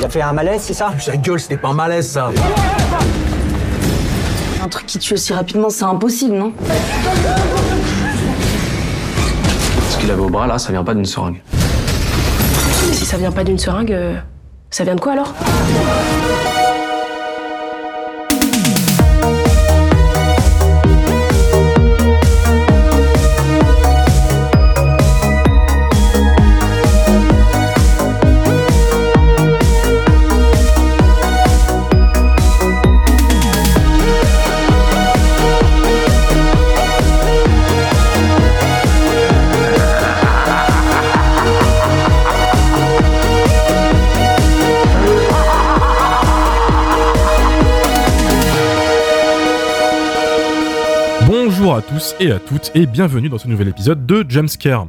Tu as fait un malaise, c'est ça Ta gueule, c'était pas un malaise ça Un truc qui tue aussi rapidement, c'est impossible, non Ce qu'il avait au bras là, ça vient pas d'une seringue. Si ça vient pas d'une seringue, euh, ça vient de quoi alors et à toutes et bienvenue dans ce nouvel épisode de Jumpscare.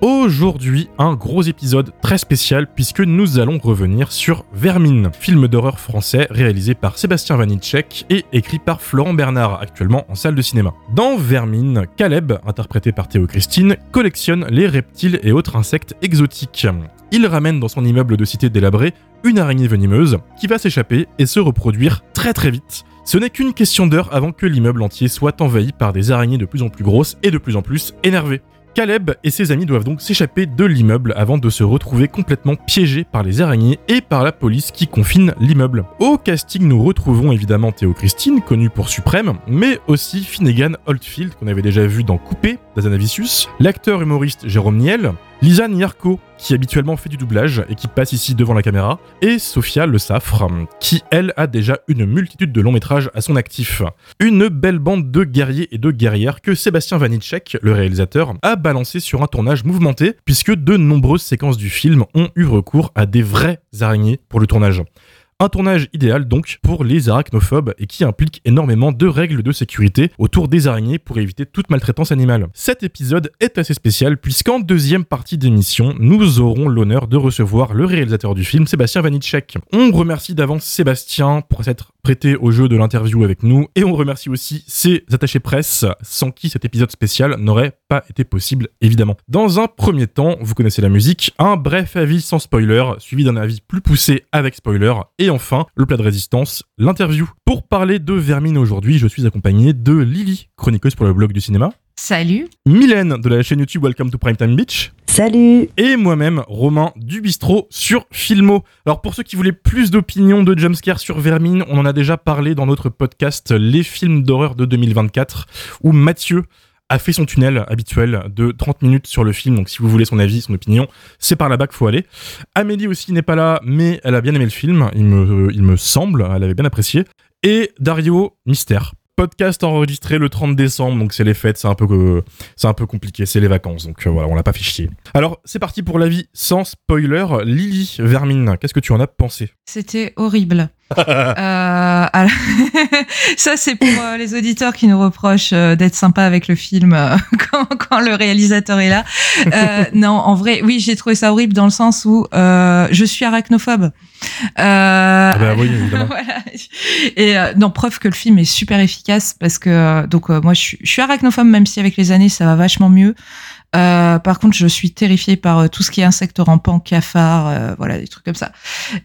Aujourd'hui, un gros épisode très spécial puisque nous allons revenir sur Vermine, film d'horreur français réalisé par Sébastien Vanitschek et écrit par Florent Bernard, actuellement en salle de cinéma. Dans Vermine, Caleb, interprété par Théo Christine, collectionne les reptiles et autres insectes exotiques. Il ramène dans son immeuble de cité délabré une araignée venimeuse qui va s'échapper et se reproduire très très vite. Ce n'est qu'une question d'heure avant que l'immeuble entier soit envahi par des araignées de plus en plus grosses et de plus en plus énervées. Caleb et ses amis doivent donc s'échapper de l'immeuble avant de se retrouver complètement piégés par les araignées et par la police qui confine l'immeuble. Au casting, nous retrouvons évidemment Théo Christine, connu pour Suprême, mais aussi Finnegan Oldfield, qu'on avait déjà vu dans Coupé d'Azanavicius, l'acteur humoriste Jérôme Niel, Lisa Nyarko, qui habituellement fait du doublage et qui passe ici devant la caméra, et Sophia Le Saffre, qui elle a déjà une multitude de longs métrages à son actif. Une belle bande de guerriers et de guerrières que Sébastien Vanitschek, le réalisateur, a balancé sur un tournage mouvementé, puisque de nombreuses séquences du film ont eu recours à des vraies araignées pour le tournage. Un tournage idéal donc pour les arachnophobes et qui implique énormément de règles de sécurité autour des araignées pour éviter toute maltraitance animale. Cet épisode est assez spécial puisqu'en deuxième partie d'émission, nous aurons l'honneur de recevoir le réalisateur du film, Sébastien Vanitschek. On remercie d'avance Sébastien pour s'être prêté au jeu de l'interview avec nous et on remercie aussi ses attachés presse sans qui cet épisode spécial n'aurait pas été possible évidemment. Dans un premier temps, vous connaissez la musique, un bref avis sans spoiler suivi d'un avis plus poussé avec spoiler et enfin le plat de résistance, l'interview. Pour parler de Vermine aujourd'hui, je suis accompagné de Lily, chroniqueuse pour le blog du cinéma. Salut. Mylène de la chaîne YouTube Welcome to Primetime Beach. Salut Et moi-même, Romain du Bistrot sur Filmo. Alors pour ceux qui voulaient plus d'opinions de jumpscare sur Vermine, on en a déjà parlé dans notre podcast Les films d'horreur de 2024, où Mathieu a fait son tunnel habituel de 30 minutes sur le film, donc si vous voulez son avis, son opinion, c'est par là-bas qu'il faut aller. Amélie aussi n'est pas là, mais elle a bien aimé le film, il me, il me semble, elle avait bien apprécié. Et Dario, mystère. Podcast enregistré le 30 décembre, donc c'est les fêtes, c'est un peu, compliqué, c'est les vacances, donc euh, voilà, on l'a pas fait chier. Alors c'est parti pour l'avis sans spoiler. Lily Vermine, qu'est-ce que tu en as pensé? C'était horrible. Euh, alors- ça, c'est pour euh, les auditeurs qui nous reprochent euh, d'être sympa avec le film euh, quand, quand le réalisateur est là. Euh, non, en vrai, oui, j'ai trouvé ça horrible dans le sens où euh, je suis arachnophobe. Euh, Ah bah oui, évidemment. voilà. Et euh, non, preuve que le film est super efficace parce que donc euh, moi je suis, je suis arachnophobe même si avec les années ça va vachement mieux. Euh, par contre, je suis terrifiée par euh, tout ce qui est insectes rampants, cafards, euh, voilà des trucs comme ça.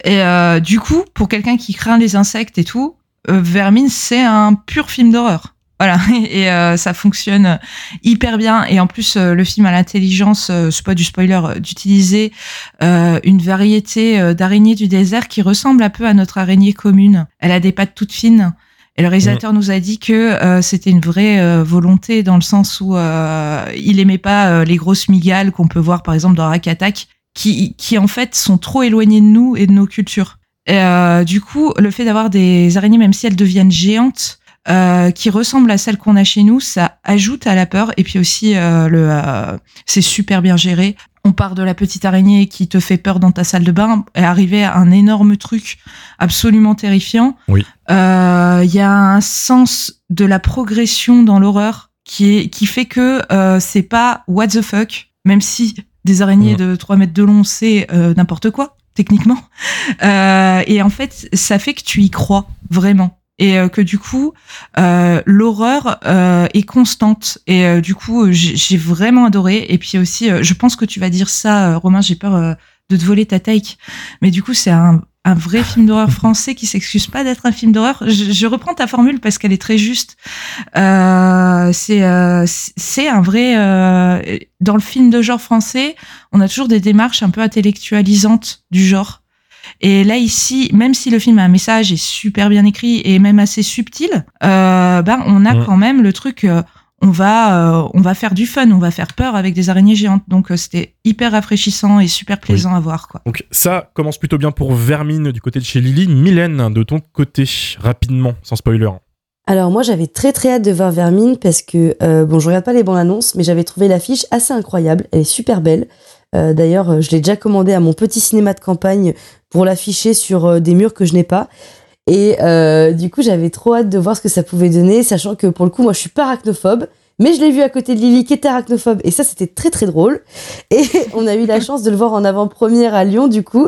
Et euh, du coup, pour quelqu'un qui craint les insectes et tout, euh, Vermine c'est un pur film d'horreur. Voilà, et ça fonctionne hyper bien. Et en plus, le film a l'intelligence, c'est pas du spoiler, d'utiliser une variété d'araignées du désert qui ressemble un peu à notre araignée commune. Elle a des pattes toutes fines. Et le réalisateur nous a dit que euh, c'était une vraie euh, volonté dans le sens où euh, il aimait pas euh, les grosses migales qu'on peut voir par exemple dans Rack Attack, qui, qui en fait sont trop éloignées de nous et de nos cultures. Et, euh, du coup, le fait d'avoir des araignées, même si elles deviennent géantes, euh, qui ressemblent à celles qu'on a chez nous, ça ajoute à la peur. Et puis aussi, euh, le, euh, c'est super bien géré. On part de la petite araignée qui te fait peur dans ta salle de bain et arriver à un énorme truc absolument terrifiant. Oui. Euh, Il y a un sens de la progression dans l'horreur qui est qui fait que euh, c'est pas what the fuck, même si des araignées Mhm. de 3 mètres de long c'est euh, n'importe quoi techniquement. Euh, et en fait, ça fait que tu y crois vraiment. Et euh, que du coup, euh, l'horreur euh, est constante. Et euh, du coup, j'ai j'ai vraiment adoré. Et puis aussi, euh, je pense que tu vas dire ça, euh, Romain, j'ai peur euh, de te voler ta take. Mais du coup, c'est un un vrai film d'horreur français qui s'excuse pas d'être un film d'horreur. Je, je, reprends ta formule parce qu'elle est très juste. Euh, c'est euh, c'est un vrai euh, dans le film de genre français, on a toujours des démarches un peu intellectualisantes du genre. Et là ici, même si le film a un message est super bien écrit et même assez subtil, euh, ben on a mmh. quand même le truc on va, euh, on va faire du fun, on va faire peur avec des araignées géantes. Donc euh, c'était hyper rafraîchissant et super plaisant à voir. Quoi. Donc ça commence plutôt bien pour Vermine du côté de chez Lily. Mylène, de ton côté, rapidement, sans spoiler. Alors moi j'avais très très hâte de voir Vermine parce que, euh, bon je regarde pas les bandes annonces, mais j'avais trouvé l'affiche assez incroyable, elle est super belle. D'ailleurs je l'ai déjà commandé à mon petit cinéma de campagne pour l'afficher sur des murs que je n'ai pas. Et euh, du coup, j'avais trop hâte de voir ce que ça pouvait donner, sachant que pour le coup, moi, je suis pas arachnophobe. Mais je l'ai vu à côté de Lily qui était arachnophobe et ça c'était très très drôle. Et on a eu la chance de le voir en avant-première à Lyon du coup.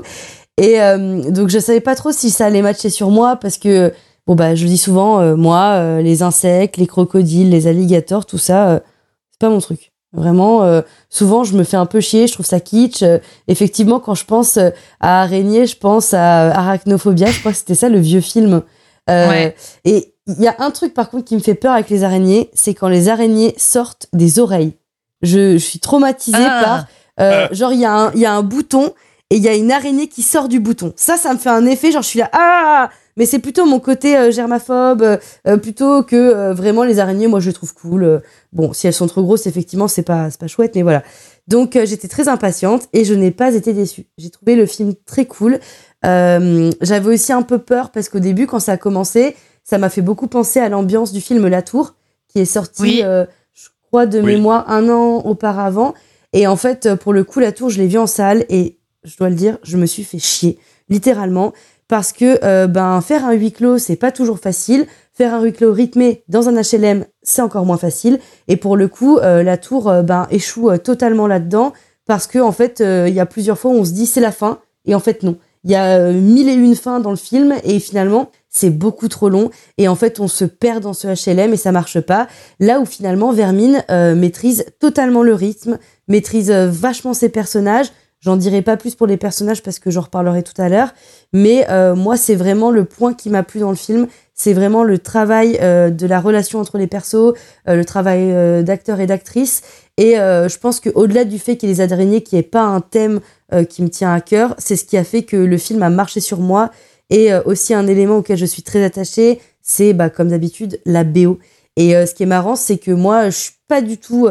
Et euh, donc je savais pas trop si ça allait matcher sur moi parce que bon bah je dis souvent euh, moi euh, les insectes, les crocodiles, les alligators, tout ça c'est pas mon truc. Vraiment, euh, souvent, je me fais un peu chier, je trouve ça kitsch. Euh, effectivement, quand je pense euh, à araignée, je pense à arachnophobia. Je crois que c'était ça le vieux film. Et il y a un truc, par contre, qui me fait peur avec les araignées, c'est quand les araignées sortent des oreilles. Je, je suis traumatisée ah. par... genre, il y, a un, y a un bouton et il y a une araignée qui sort du bouton. Ça, ça me fait un effet, genre, je suis là... Ah mais c'est plutôt mon côté euh, germaphobe, euh, euh, plutôt que vraiment les araignées, moi je trouve cool. bon, si elles sont trop grosses, effectivement, c'est pas, pas chouette, mais voilà. Donc j'étais très impatiente et je n'ai pas été déçue. J'ai trouvé le film très cool. J'avais aussi un peu peur parce qu'au début, quand ça a commencé, ça m'a fait beaucoup penser à l'ambiance du film La Tour, qui est sorti, je crois, de mémoire un an auparavant. Et en fait, pour le coup, La Tour, je l'ai vu en salle et je dois le dire, je me suis fait chier, littéralement. Parce que euh, ben faire un huis clos c'est pas toujours facile. Faire un huis clos rythmé dans un HLM c'est encore moins facile. Et pour le coup euh, la tour euh, ben échoue totalement là-dedans. Parce que en fait il y a plusieurs fois où on se dit c'est la fin. Et en fait non. Il y a mille et une fins dans le film. Et finalement c'est beaucoup trop long. Et en fait on se perd dans ce HLM et ça marche pas. Là où finalement Vermine maîtrise totalement le rythme maîtrise vachement ses personnages J'en dirai pas plus pour les personnages parce que j'en reparlerai tout à l'heure. Mais euh, moi, c'est vraiment le point qui m'a plu dans le film. C'est vraiment le travail euh, de la relation entre les persos, euh, le travail d'acteurs et d'actrices. Et je pense qu'au-delà du fait qu'il y ait les araignées, qui est pas un thème qui me tient à cœur, c'est ce qui a fait que le film a marché sur moi. Et aussi un élément auquel je suis très attachée, c'est bah, comme d'habitude la BO. Et ce qui est marrant, c'est que moi, je suis pas du tout.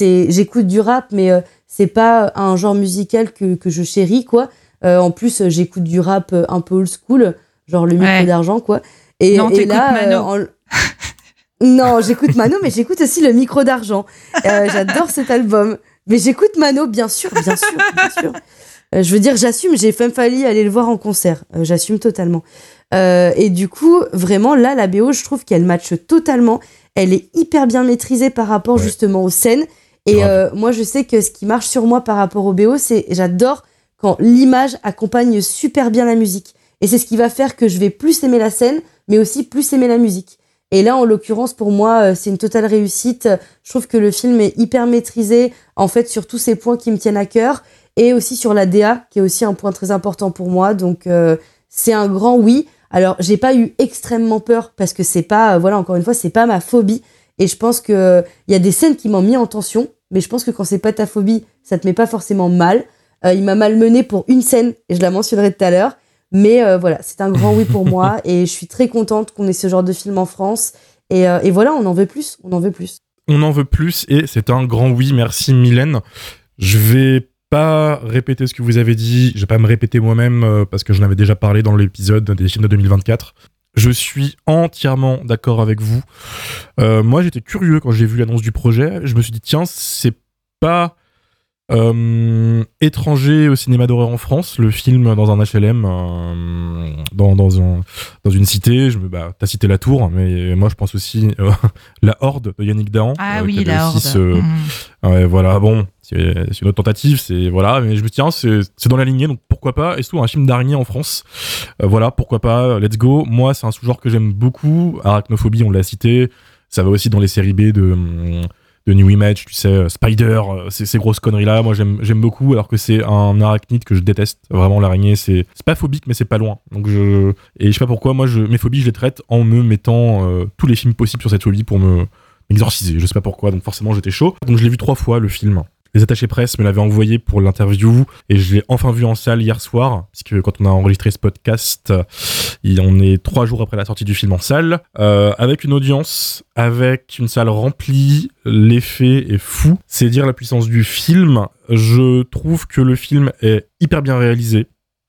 J'écoute du rap, mais c'est pas un genre musical que, que je chéris, quoi. Euh, en plus, j'écoute du rap un peu old school, genre le micro d'argent, quoi. Et, non, et là, euh, non, j'écoute Mano, mais j'écoute aussi le micro d'argent. Euh, j'adore cet album. Mais j'écoute Mano, bien sûr, bien sûr, bien sûr. je veux dire, j'assume, j'ai même failli aller le voir en concert. j'assume totalement. et du coup, vraiment, là, la BO, je trouve qu'elle matche totalement. Elle est hyper bien maîtrisée par rapport justement aux scènes. Et euh, moi, je sais que ce qui marche sur moi par rapport au BO, c'est j'adore quand l'image accompagne super bien la musique. Et c'est ce qui va faire que je vais plus aimer la scène, mais aussi plus aimer la musique. Et là, en l'occurrence, pour moi, euh, c'est une totale réussite. Je trouve que le film est hyper maîtrisé, en fait, sur tous ces points qui me tiennent à cœur, et aussi sur la DA, qui est aussi un point très important pour moi. Donc, euh, c'est un grand oui. Alors, j'ai pas eu extrêmement peur parce que c'est pas, voilà, encore une fois, c'est pas ma phobie. Et je pense que il y a des scènes qui m'ont mis en tension mais je pense que quand c'est pas ta phobie, ça te met pas forcément mal. Euh, il m'a malmené pour une scène, et je la mentionnerai tout à l'heure. Mais euh, voilà, c'est un grand oui pour moi, et je suis très contente qu'on ait ce genre de film en France. Et, euh, et, voilà, on en veut plus, on en veut plus. On en veut plus, et c'est un grand oui, merci Mylène. Je vais pas répéter ce que vous avez dit, je vais pas me répéter moi-même, parce que je avais déjà parlé dans l'épisode des films de 2024. Je suis entièrement d'accord avec vous. Euh, moi, j'étais curieux quand j'ai vu l'annonce du projet. Je me suis dit, tiens, c'est pas euh, étranger au cinéma d'horreur en France, le film dans un HLM, euh, dans, dans, un, dans une cité. Je me, bah, t'as cité La Tour, mais moi je pense aussi La Horde de Yannick Dahan. Ah oui, La Horde. Mhm. voilà, bon, c'est une autre tentative, c'est voilà, mais je me tiens, c'est dans la lignée, donc pourquoi pas. Et surtout un film d'araignée en France, euh, voilà, pourquoi pas. Let's go. Moi, c'est un sous-genre que j'aime beaucoup. Arachnophobie, on l'a cité. Ça va aussi dans les séries B de New Image, tu sais, euh, Spider, euh, ces, grosses conneries-là. Moi, j'aime beaucoup, alors que c'est un arachnide que je déteste. Vraiment, l'araignée, c'est pas phobique, mais c'est pas loin. Donc, je. Et je sais pas pourquoi, moi, mes phobies, je les traite en me mettant tous les films possibles sur cette phobie pour me m'exorciser. Je sais pas pourquoi, donc forcément, j'étais chaud. Donc, je l'ai vu trois fois, le film. Les attachés presse me l'avaient envoyé pour l'interview et je l'ai enfin vu en salle hier soir, puisque quand on a enregistré ce podcast, il en est trois jours après la sortie du film en salle, euh, avec une audience, avec une salle remplie, l'effet est fou. C'est dire la puissance du film. Je trouve que le film est hyper bien réalisé.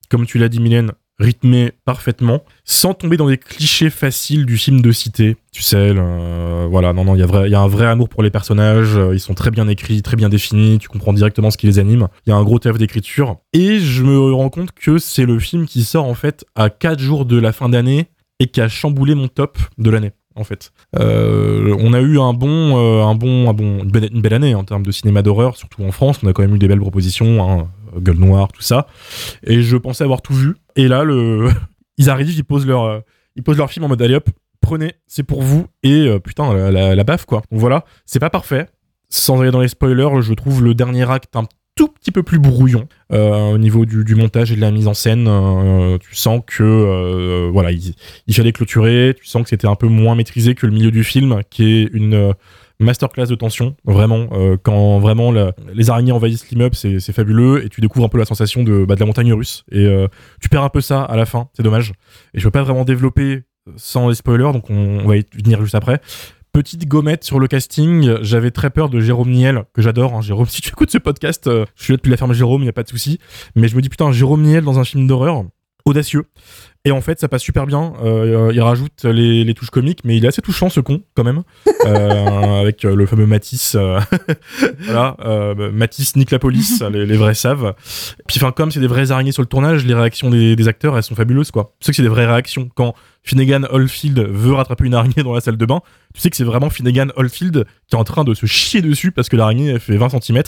Comme tu l'as dit, Mylène, rythmé parfaitement, sans tomber dans des clichés faciles du film de cité. Tu sais, euh, voilà, non, non, il y, a un vrai amour pour les personnages, euh, ils sont très bien écrits, très bien définis, tu comprends directement ce qui les anime. Il y a un gros taf d'écriture. Et je me rends compte que c'est le film qui sort en fait à 4 jours de la fin d'année et qui a chamboulé mon top de l'année. En fait, Euh, on a eu un bon, un bon, un bon, une belle, année en termes de cinéma d'horreur, surtout en France. On a quand même eu des belles propositions, hein, Gueule Noire, tout ça. Et je pensais avoir tout vu. Et là, le... ils arrivent, ils posent leur, euh, ils posent leur film en mode allez hop, prenez, c'est pour vous. Et euh, putain, la, baffe quoi. Donc voilà, c'est pas parfait. Sans aller dans les spoilers, je trouve le dernier acte un tout petit peu plus brouillon euh, au niveau du, montage et de la mise en scène. Euh, tu sens que euh, voilà, il, il fallait clôturer. Tu sens que c'était un peu moins maîtrisé que le milieu du film, qui est une euh, masterclass de tension. Vraiment, euh, quand vraiment les araignées envahissent l'immeuble, c'est c'est fabuleux et tu découvres un peu la sensation de, bah, la montagne russe. Et euh, tu perds un peu ça à la fin, c'est dommage. Et je peux pas vraiment développer sans les spoilers, donc on, on va y venir juste après. Petite gommette sur le casting, j'avais très peur de Jérôme Niel, que j'adore. hein. Jérôme, si tu écoutes ce podcast, euh, je suis là depuis la ferme Jérôme, il n'y a pas de souci. Mais je me dis, putain, Jérôme Niel dans un film d'horreur, audacieux. Et en fait, ça passe super bien. Euh, il rajoute les, les touches comiques, mais il est assez touchant, ce con, quand même. Euh, avec euh, le fameux Matisse. euh, voilà, Matisse nique la police, les, les vrais savent. Puis, enfin, comme c'est des vraies araignées sur le tournage, les réactions des, des acteurs, elles sont fabuleuses, quoi. Tu sais que c'est des vraies réactions. Quand Finnegan Oldfield veut rattraper une araignée dans la salle de bain, tu sais que c'est vraiment Finnegan Oldfield qui est en train de se chier dessus parce que l'araignée, elle fait 20 cm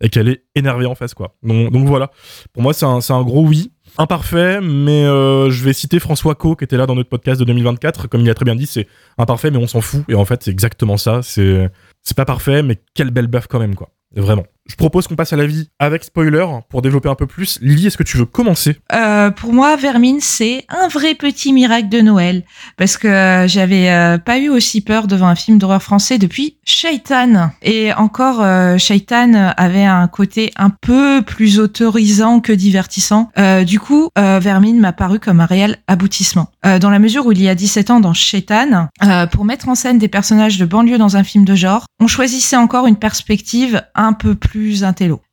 et qu'elle est énervée en face, quoi. Donc, donc voilà. Pour moi, c'est un, c'est un gros oui. Imparfait, mais euh, je vais citer François Co qui était là dans notre podcast de 2024. Comme il a très bien dit, c'est imparfait, mais on s'en fout. Et en fait, c'est exactement ça. C'est c'est pas parfait, mais quelle belle baffe quand même, quoi. Vraiment. Je propose qu'on passe à l'avis avec spoiler pour développer un peu plus. Lily, est-ce que tu veux commencer? Euh, pour moi, Vermine, c'est un vrai petit miracle de Noël. Parce que euh, j'avais euh, pas eu aussi peur devant un film d'horreur français depuis Shaitan. Et encore, euh, Shaitan avait un côté un peu plus autorisant que divertissant. Euh, du coup, euh, Vermine m'a paru comme un réel aboutissement. Dans la mesure où il y a 17 ans dans Shaitan, pour mettre en scène des personnages de banlieue dans un film de genre, on choisissait encore une perspective un peu plus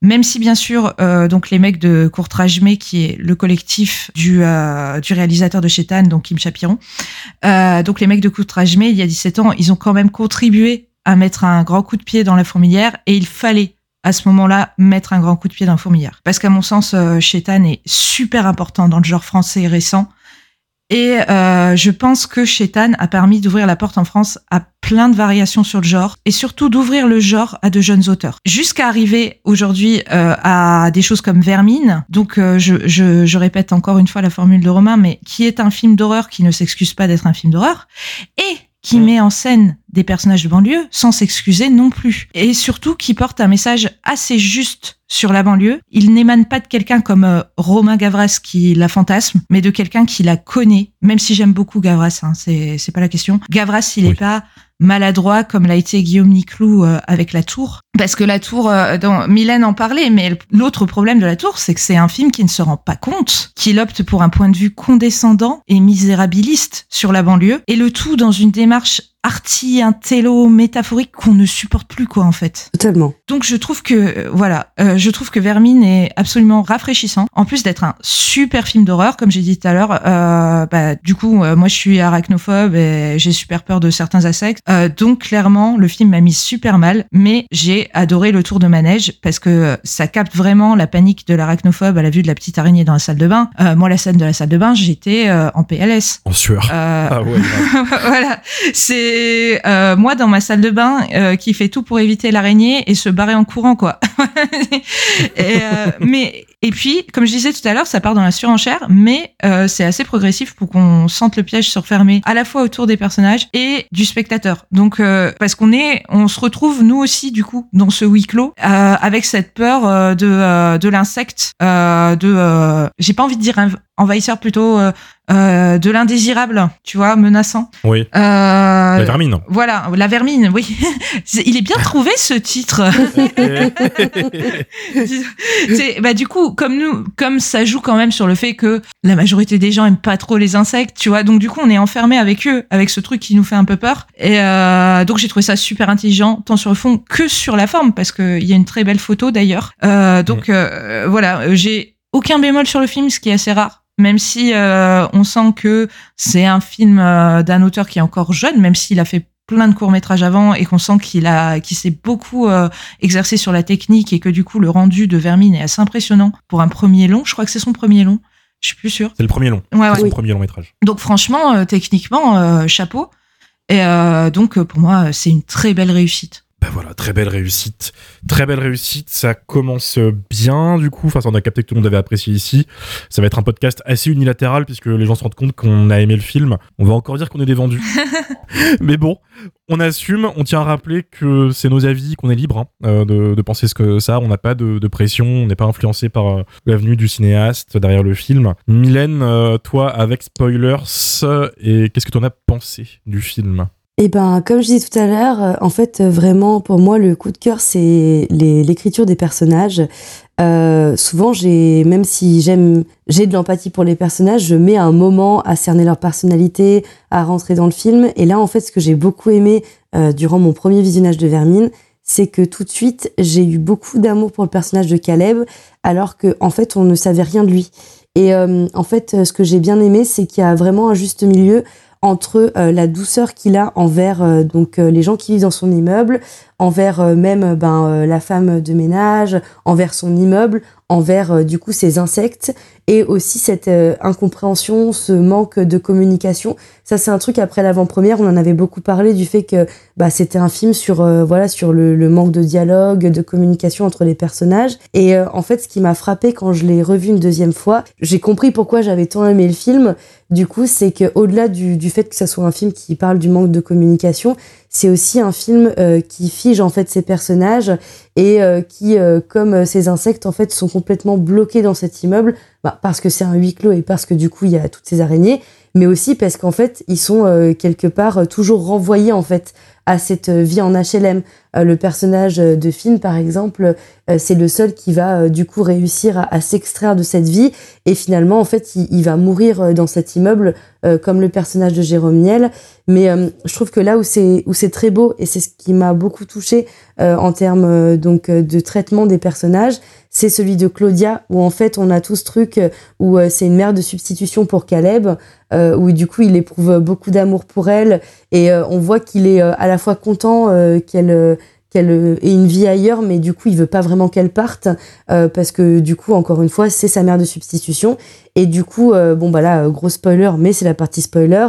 Même si bien sûr, euh, donc les mecs de Courtrajmé, qui est le collectif du, euh, du réalisateur de Shaitan, donc Kim Chapiron, euh, donc les mecs de Courtrajmé, il y a 17 ans, ils ont quand même contribué à mettre un grand coup de pied dans la fourmilière et il fallait à ce moment-là mettre un grand coup de pied dans la fourmilière. Parce qu'à mon sens, euh, Shaitan est super important dans le genre français récent. Et euh, je pense que Shaitan a permis d'ouvrir la porte en France à plein de variations sur le genre et surtout d'ouvrir le genre à de jeunes auteurs. Jusqu'à arriver aujourd'hui euh, à des choses comme Vermine. Donc euh, je, je, je répète encore une fois la formule de Romain, mais qui est un film d'horreur qui ne s'excuse pas d'être un film d'horreur et qui met en scène des personnages de banlieue sans s'excuser non plus. Et surtout qui porte un message assez juste sur la banlieue. Il n'émane pas de quelqu'un comme euh, Romain Gavras qui la fantasme, mais de quelqu'un qui la connaît. Même si j'aime beaucoup Gavras, hein, c'est pas la question. Gavras, il Oui. est pas maladroit comme l'a été Guillaume Niclou euh, avec La Tour. Parce que La Tour, euh, dans, Mylène en parlait, mais l'autre problème de La Tour, c'est que c'est un film qui ne se rend pas compte, qu'il opte pour un point de vue condescendant et misérabiliste sur la banlieue, et le tout dans une démarche arty, intello, métaphorique qu'on ne supporte plus, quoi, en fait. Totalement. Donc je trouve que euh, voilà, euh, je trouve que Vermine est absolument rafraîchissant. En plus d'être un super film d'horreur, comme j'ai dit tout à l'heure, euh, bah, du coup euh, moi je suis arachnophobe et j'ai super peur de certains insectes. Euh, donc clairement le film m'a mis super mal, mais j'ai adoré le tour de manège parce que ça capte vraiment la panique de l'arachnophobe à la vue de la petite araignée dans la salle de bain. Euh, moi la scène de la salle de bain, j'étais euh, en PLS. En sueur. Euh, Ah ouais. grave. voilà, c'est euh, moi dans ma salle de bain euh, qui fait tout pour éviter l'araignée et se barrer en courant quoi. euh, mais Et puis, comme je disais tout à l'heure, ça part dans la surenchère, mais euh, c'est assez progressif pour qu'on sente le piège se refermer à la fois autour des personnages et du spectateur. Donc, euh, parce qu'on est, on se retrouve nous aussi du coup dans ce huis clos euh, avec cette peur euh, de euh, de l'insecte, euh, de, euh, j'ai pas envie de dire env- envahisseur plutôt, euh, de l'indésirable, tu vois, menaçant. Oui. Euh, La vermine. voilà, la vermine, oui. Il est bien trouvé ce titre. Bah du coup, comme nous, comme ça joue quand même sur le fait que la majorité des gens aiment pas trop les insectes, tu vois, donc du coup on est enfermé avec eux, avec ce truc qui nous fait un peu peur. Et euh, donc j'ai trouvé ça super intelligent, tant sur le fond que sur la forme, parce qu'il y a une très belle photo d'ailleurs. Euh, donc euh, voilà, j'ai aucun bémol sur le film, ce qui est assez rare. Même si euh, on sent que c'est un film euh, d'un auteur qui est encore jeune, même s'il a fait plein de courts métrages avant et qu'on sent qu'il a qu'il s'est beaucoup euh, exercé sur la technique et que du coup le rendu de Vermine est assez impressionnant pour un premier long. Je crois que c'est son premier long. Je suis plus sûre. C'est le premier long. Ouais, son premier long métrage. Donc franchement, euh, techniquement, euh, chapeau. Et donc pour moi, c'est une très belle réussite. Ben voilà, très belle réussite. Très belle réussite. Ça commence bien, du coup. Enfin, ça, on a capté que tout le monde avait apprécié ici. Ça va être un podcast assez unilatéral, puisque les gens se rendent compte qu'on a aimé le film. On va encore dire qu'on est des vendus. Mais bon, on assume. On tient à rappeler que c'est nos avis, qu'on est libre hein, euh, de, de penser ce que ça. On n'a pas de, de pression. On n'est pas influencé par euh, l'avenue du cinéaste derrière le film. Mylène, euh, toi, avec spoilers, et qu'est-ce que tu en as pensé du film? Et ben, comme je disais tout à l'heure, euh, en fait, euh, vraiment, pour moi, le coup de cœur, c'est l'écriture des personnages. Euh, souvent, j'ai, même si j'aime, j'ai de l'empathie pour les personnages, je mets un moment à cerner leur personnalité, à rentrer dans le film. Et là, en fait, ce que j'ai beaucoup aimé durant mon premier visionnage de Vermine, c'est que tout de suite, j'ai eu beaucoup d'amour pour le personnage de Caleb, alors que, en fait, on ne savait rien de lui. Et en fait, ce que j'ai bien aimé, c'est qu'il y a vraiment un juste milieu entre euh, la douceur qu'il a envers euh, donc euh, les gens qui vivent dans son immeuble, envers même ben la femme de ménage, envers son immeuble, envers euh, du coup ses insectes et aussi cette euh, incompréhension, ce manque de communication. Ça c'est un truc après l'avant-première, on en avait beaucoup parlé du fait que bah c'était un film sur euh, voilà sur le, manque de dialogue, de communication entre les personnages et en fait ce qui m'a frappé quand je l'ai revu une deuxième fois, j'ai compris pourquoi j'avais tant aimé le film. Du coup, c'est que au-delà du, du fait que ça soit un film qui parle du manque de communication, c'est aussi un film euh, qui fige en fait ses personnages et euh, qui, euh, comme euh, ces insectes, en fait, sont complètement bloqués dans cet immeuble, bah, parce que c'est un huis clos et parce que du coup il y a toutes ces araignées, mais aussi parce qu'en fait ils sont euh, quelque part euh, toujours renvoyés en fait à cette euh, vie en HLM. Euh, le personnage de Finn, par exemple, c'est le seul qui va du coup réussir à, s'extraire de cette vie et finalement en fait il, va mourir dans cet immeuble comme le personnage de Jérôme Niel. Mais je trouve que là où c'est où c'est très beau et c'est ce qui m'a beaucoup touché euh, en termes donc de traitement des personnages, c'est celui de Claudia où en fait on a tout ce truc euh, où euh, c'est une mère de substitution pour Caleb euh, où du coup il éprouve beaucoup d'amour pour elle et on voit qu'il est à la fois content qu'elle qu'elle euh, ait une vie ailleurs, mais du coup, il veut pas vraiment qu'elle parte euh, parce que du coup, encore une fois, c'est sa mère de substitution. Et du coup, euh, bon bah là, euh, gros spoiler, mais c'est la partie spoiler.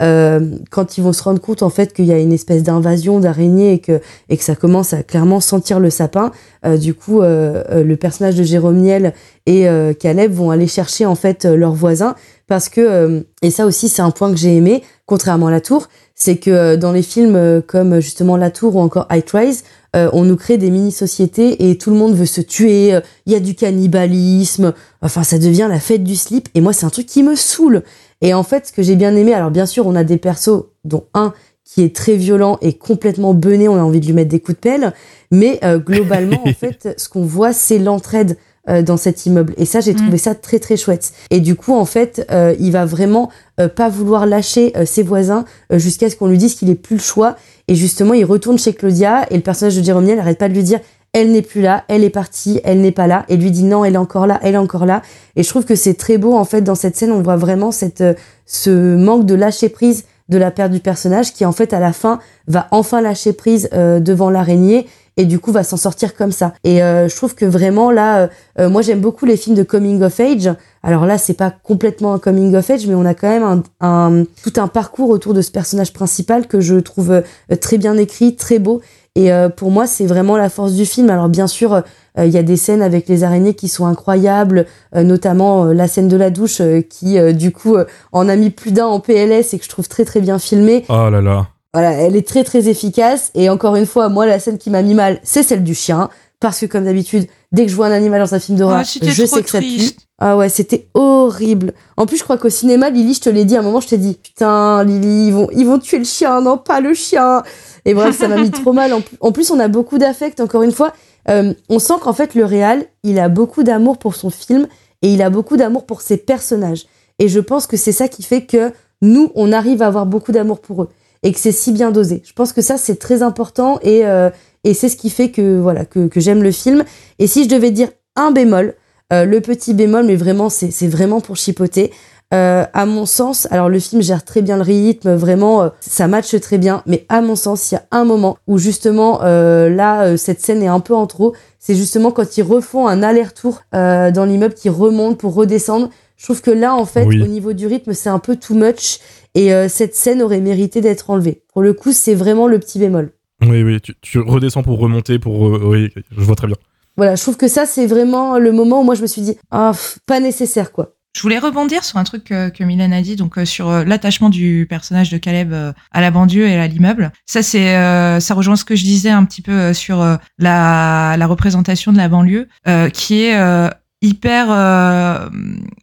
euh, quand ils vont se rendre compte en fait qu'il y a une espèce d'invasion d'araignées et que et que ça commence à clairement sentir le sapin, euh, du coup, le personnage de Jérôme Niel et Caleb vont aller chercher en fait leurs voisins parce que et ça aussi c'est un point que j'ai aimé, contrairement à La Tour, c'est que euh, dans les films euh, comme justement La Tour ou encore High Rise, euh, on nous crée des mini-sociétés et tout le monde veut se tuer, euh, il y a du cannibalisme, enfin ça devient la fête du slip et moi c'est un truc qui me saoule. Et en fait ce que j'ai bien aimé, alors bien sûr on a des persos dont un qui est très violent et complètement bené, on a envie de lui mettre des coups de pelle, mais euh, globalement en fait ce qu'on voit c'est l'entraide euh, dans cet immeuble. Et ça j'ai Mm. trouvé ça très très chouette. Et du coup en fait euh, il va vraiment euh, pas vouloir lâcher ses voisins jusqu'à ce qu'on lui dise qu'il ait plus le choix. Et justement il retourne chez Claudia et le personnage de Jérôme Niel arrête pas de lui dire elle n'est plus là, elle est partie, elle n'est pas là et lui dit non, elle est encore là, elle est encore là. Et je trouve que c'est très beau en fait dans cette scène on voit vraiment cette ce manque de lâcher prise de la perte du personnage qui en fait à la fin va enfin lâcher prise euh, devant l'araignée et du coup va s'en sortir comme ça. Et euh, je trouve que vraiment là, euh, euh, moi j'aime beaucoup les films de coming of age. Alors là c'est pas complètement un coming of age, mais on a quand même un, un- tout un parcours autour de ce personnage principal que je trouve euh, très bien écrit, très beau. Et euh, pour moi, c'est vraiment la force du film. Alors bien sûr, il y a des scènes avec les araignées qui sont incroyables, notamment la scène de la douche qui, du coup, en a mis plus d'un en PLS et que je trouve très très bien filmée. Oh là là. Voilà, elle est très très efficace. Et encore une fois, moi, la scène qui m'a mis mal, c'est celle du chien. Parce que comme d'habitude, dès que je vois un animal dans un film d'horreur, Ah, je sais que ça pue. Ah ouais, c'était horrible. En plus, je crois qu'au cinéma, Lily, je te l'ai dit, à un moment, je t'ai dit, putain, Lily, ils vont, ils vont tuer le chien, non, pas le chien. Et bref, ça m'a mis trop mal. En, en plus, on a beaucoup d'affect, encore une fois. Euh, on sent qu'en fait, le réal, il a beaucoup d'amour pour son film et il a beaucoup d'amour pour ses personnages. Et je pense que c'est ça qui fait que nous, on arrive à avoir beaucoup d'amour pour eux et que c'est si bien dosé. Je pense que ça, c'est très important et, euh, et c'est ce qui fait que, voilà, que, que j'aime le film. Et si je devais dire un bémol, euh, le petit bémol, mais vraiment, c'est vraiment pour chipoter. Euh, à mon sens, alors le film gère très bien le rythme, vraiment, euh, ça matche très bien, mais à mon sens, il y a un moment où justement, euh, là, cette scène est un peu en trop. C'est justement quand ils refont un aller-retour dans l'immeuble, qui remontent pour redescendre. Je trouve que là, en fait, Oui. au niveau du rythme, c'est un peu too much, et euh, cette scène aurait mérité d'être enlevée. Pour le coup, c'est vraiment le petit bémol. Oui, oui, tu, tu redescends pour remonter, pour... euh, oui, je vois très bien. Voilà, je trouve que ça, c'est vraiment le moment où moi, je me suis dit, ah, pff, pas nécessaire, quoi. Je voulais rebondir sur un truc que, que Mylène a dit, donc euh, sur euh, l'attachement du personnage de Caleb euh, à la banlieue et à l'immeuble. Ça, c'est, euh, ça rejoint ce que je disais un petit peu euh, sur euh, la, la représentation de la banlieue, euh, qui est euh, hyper euh,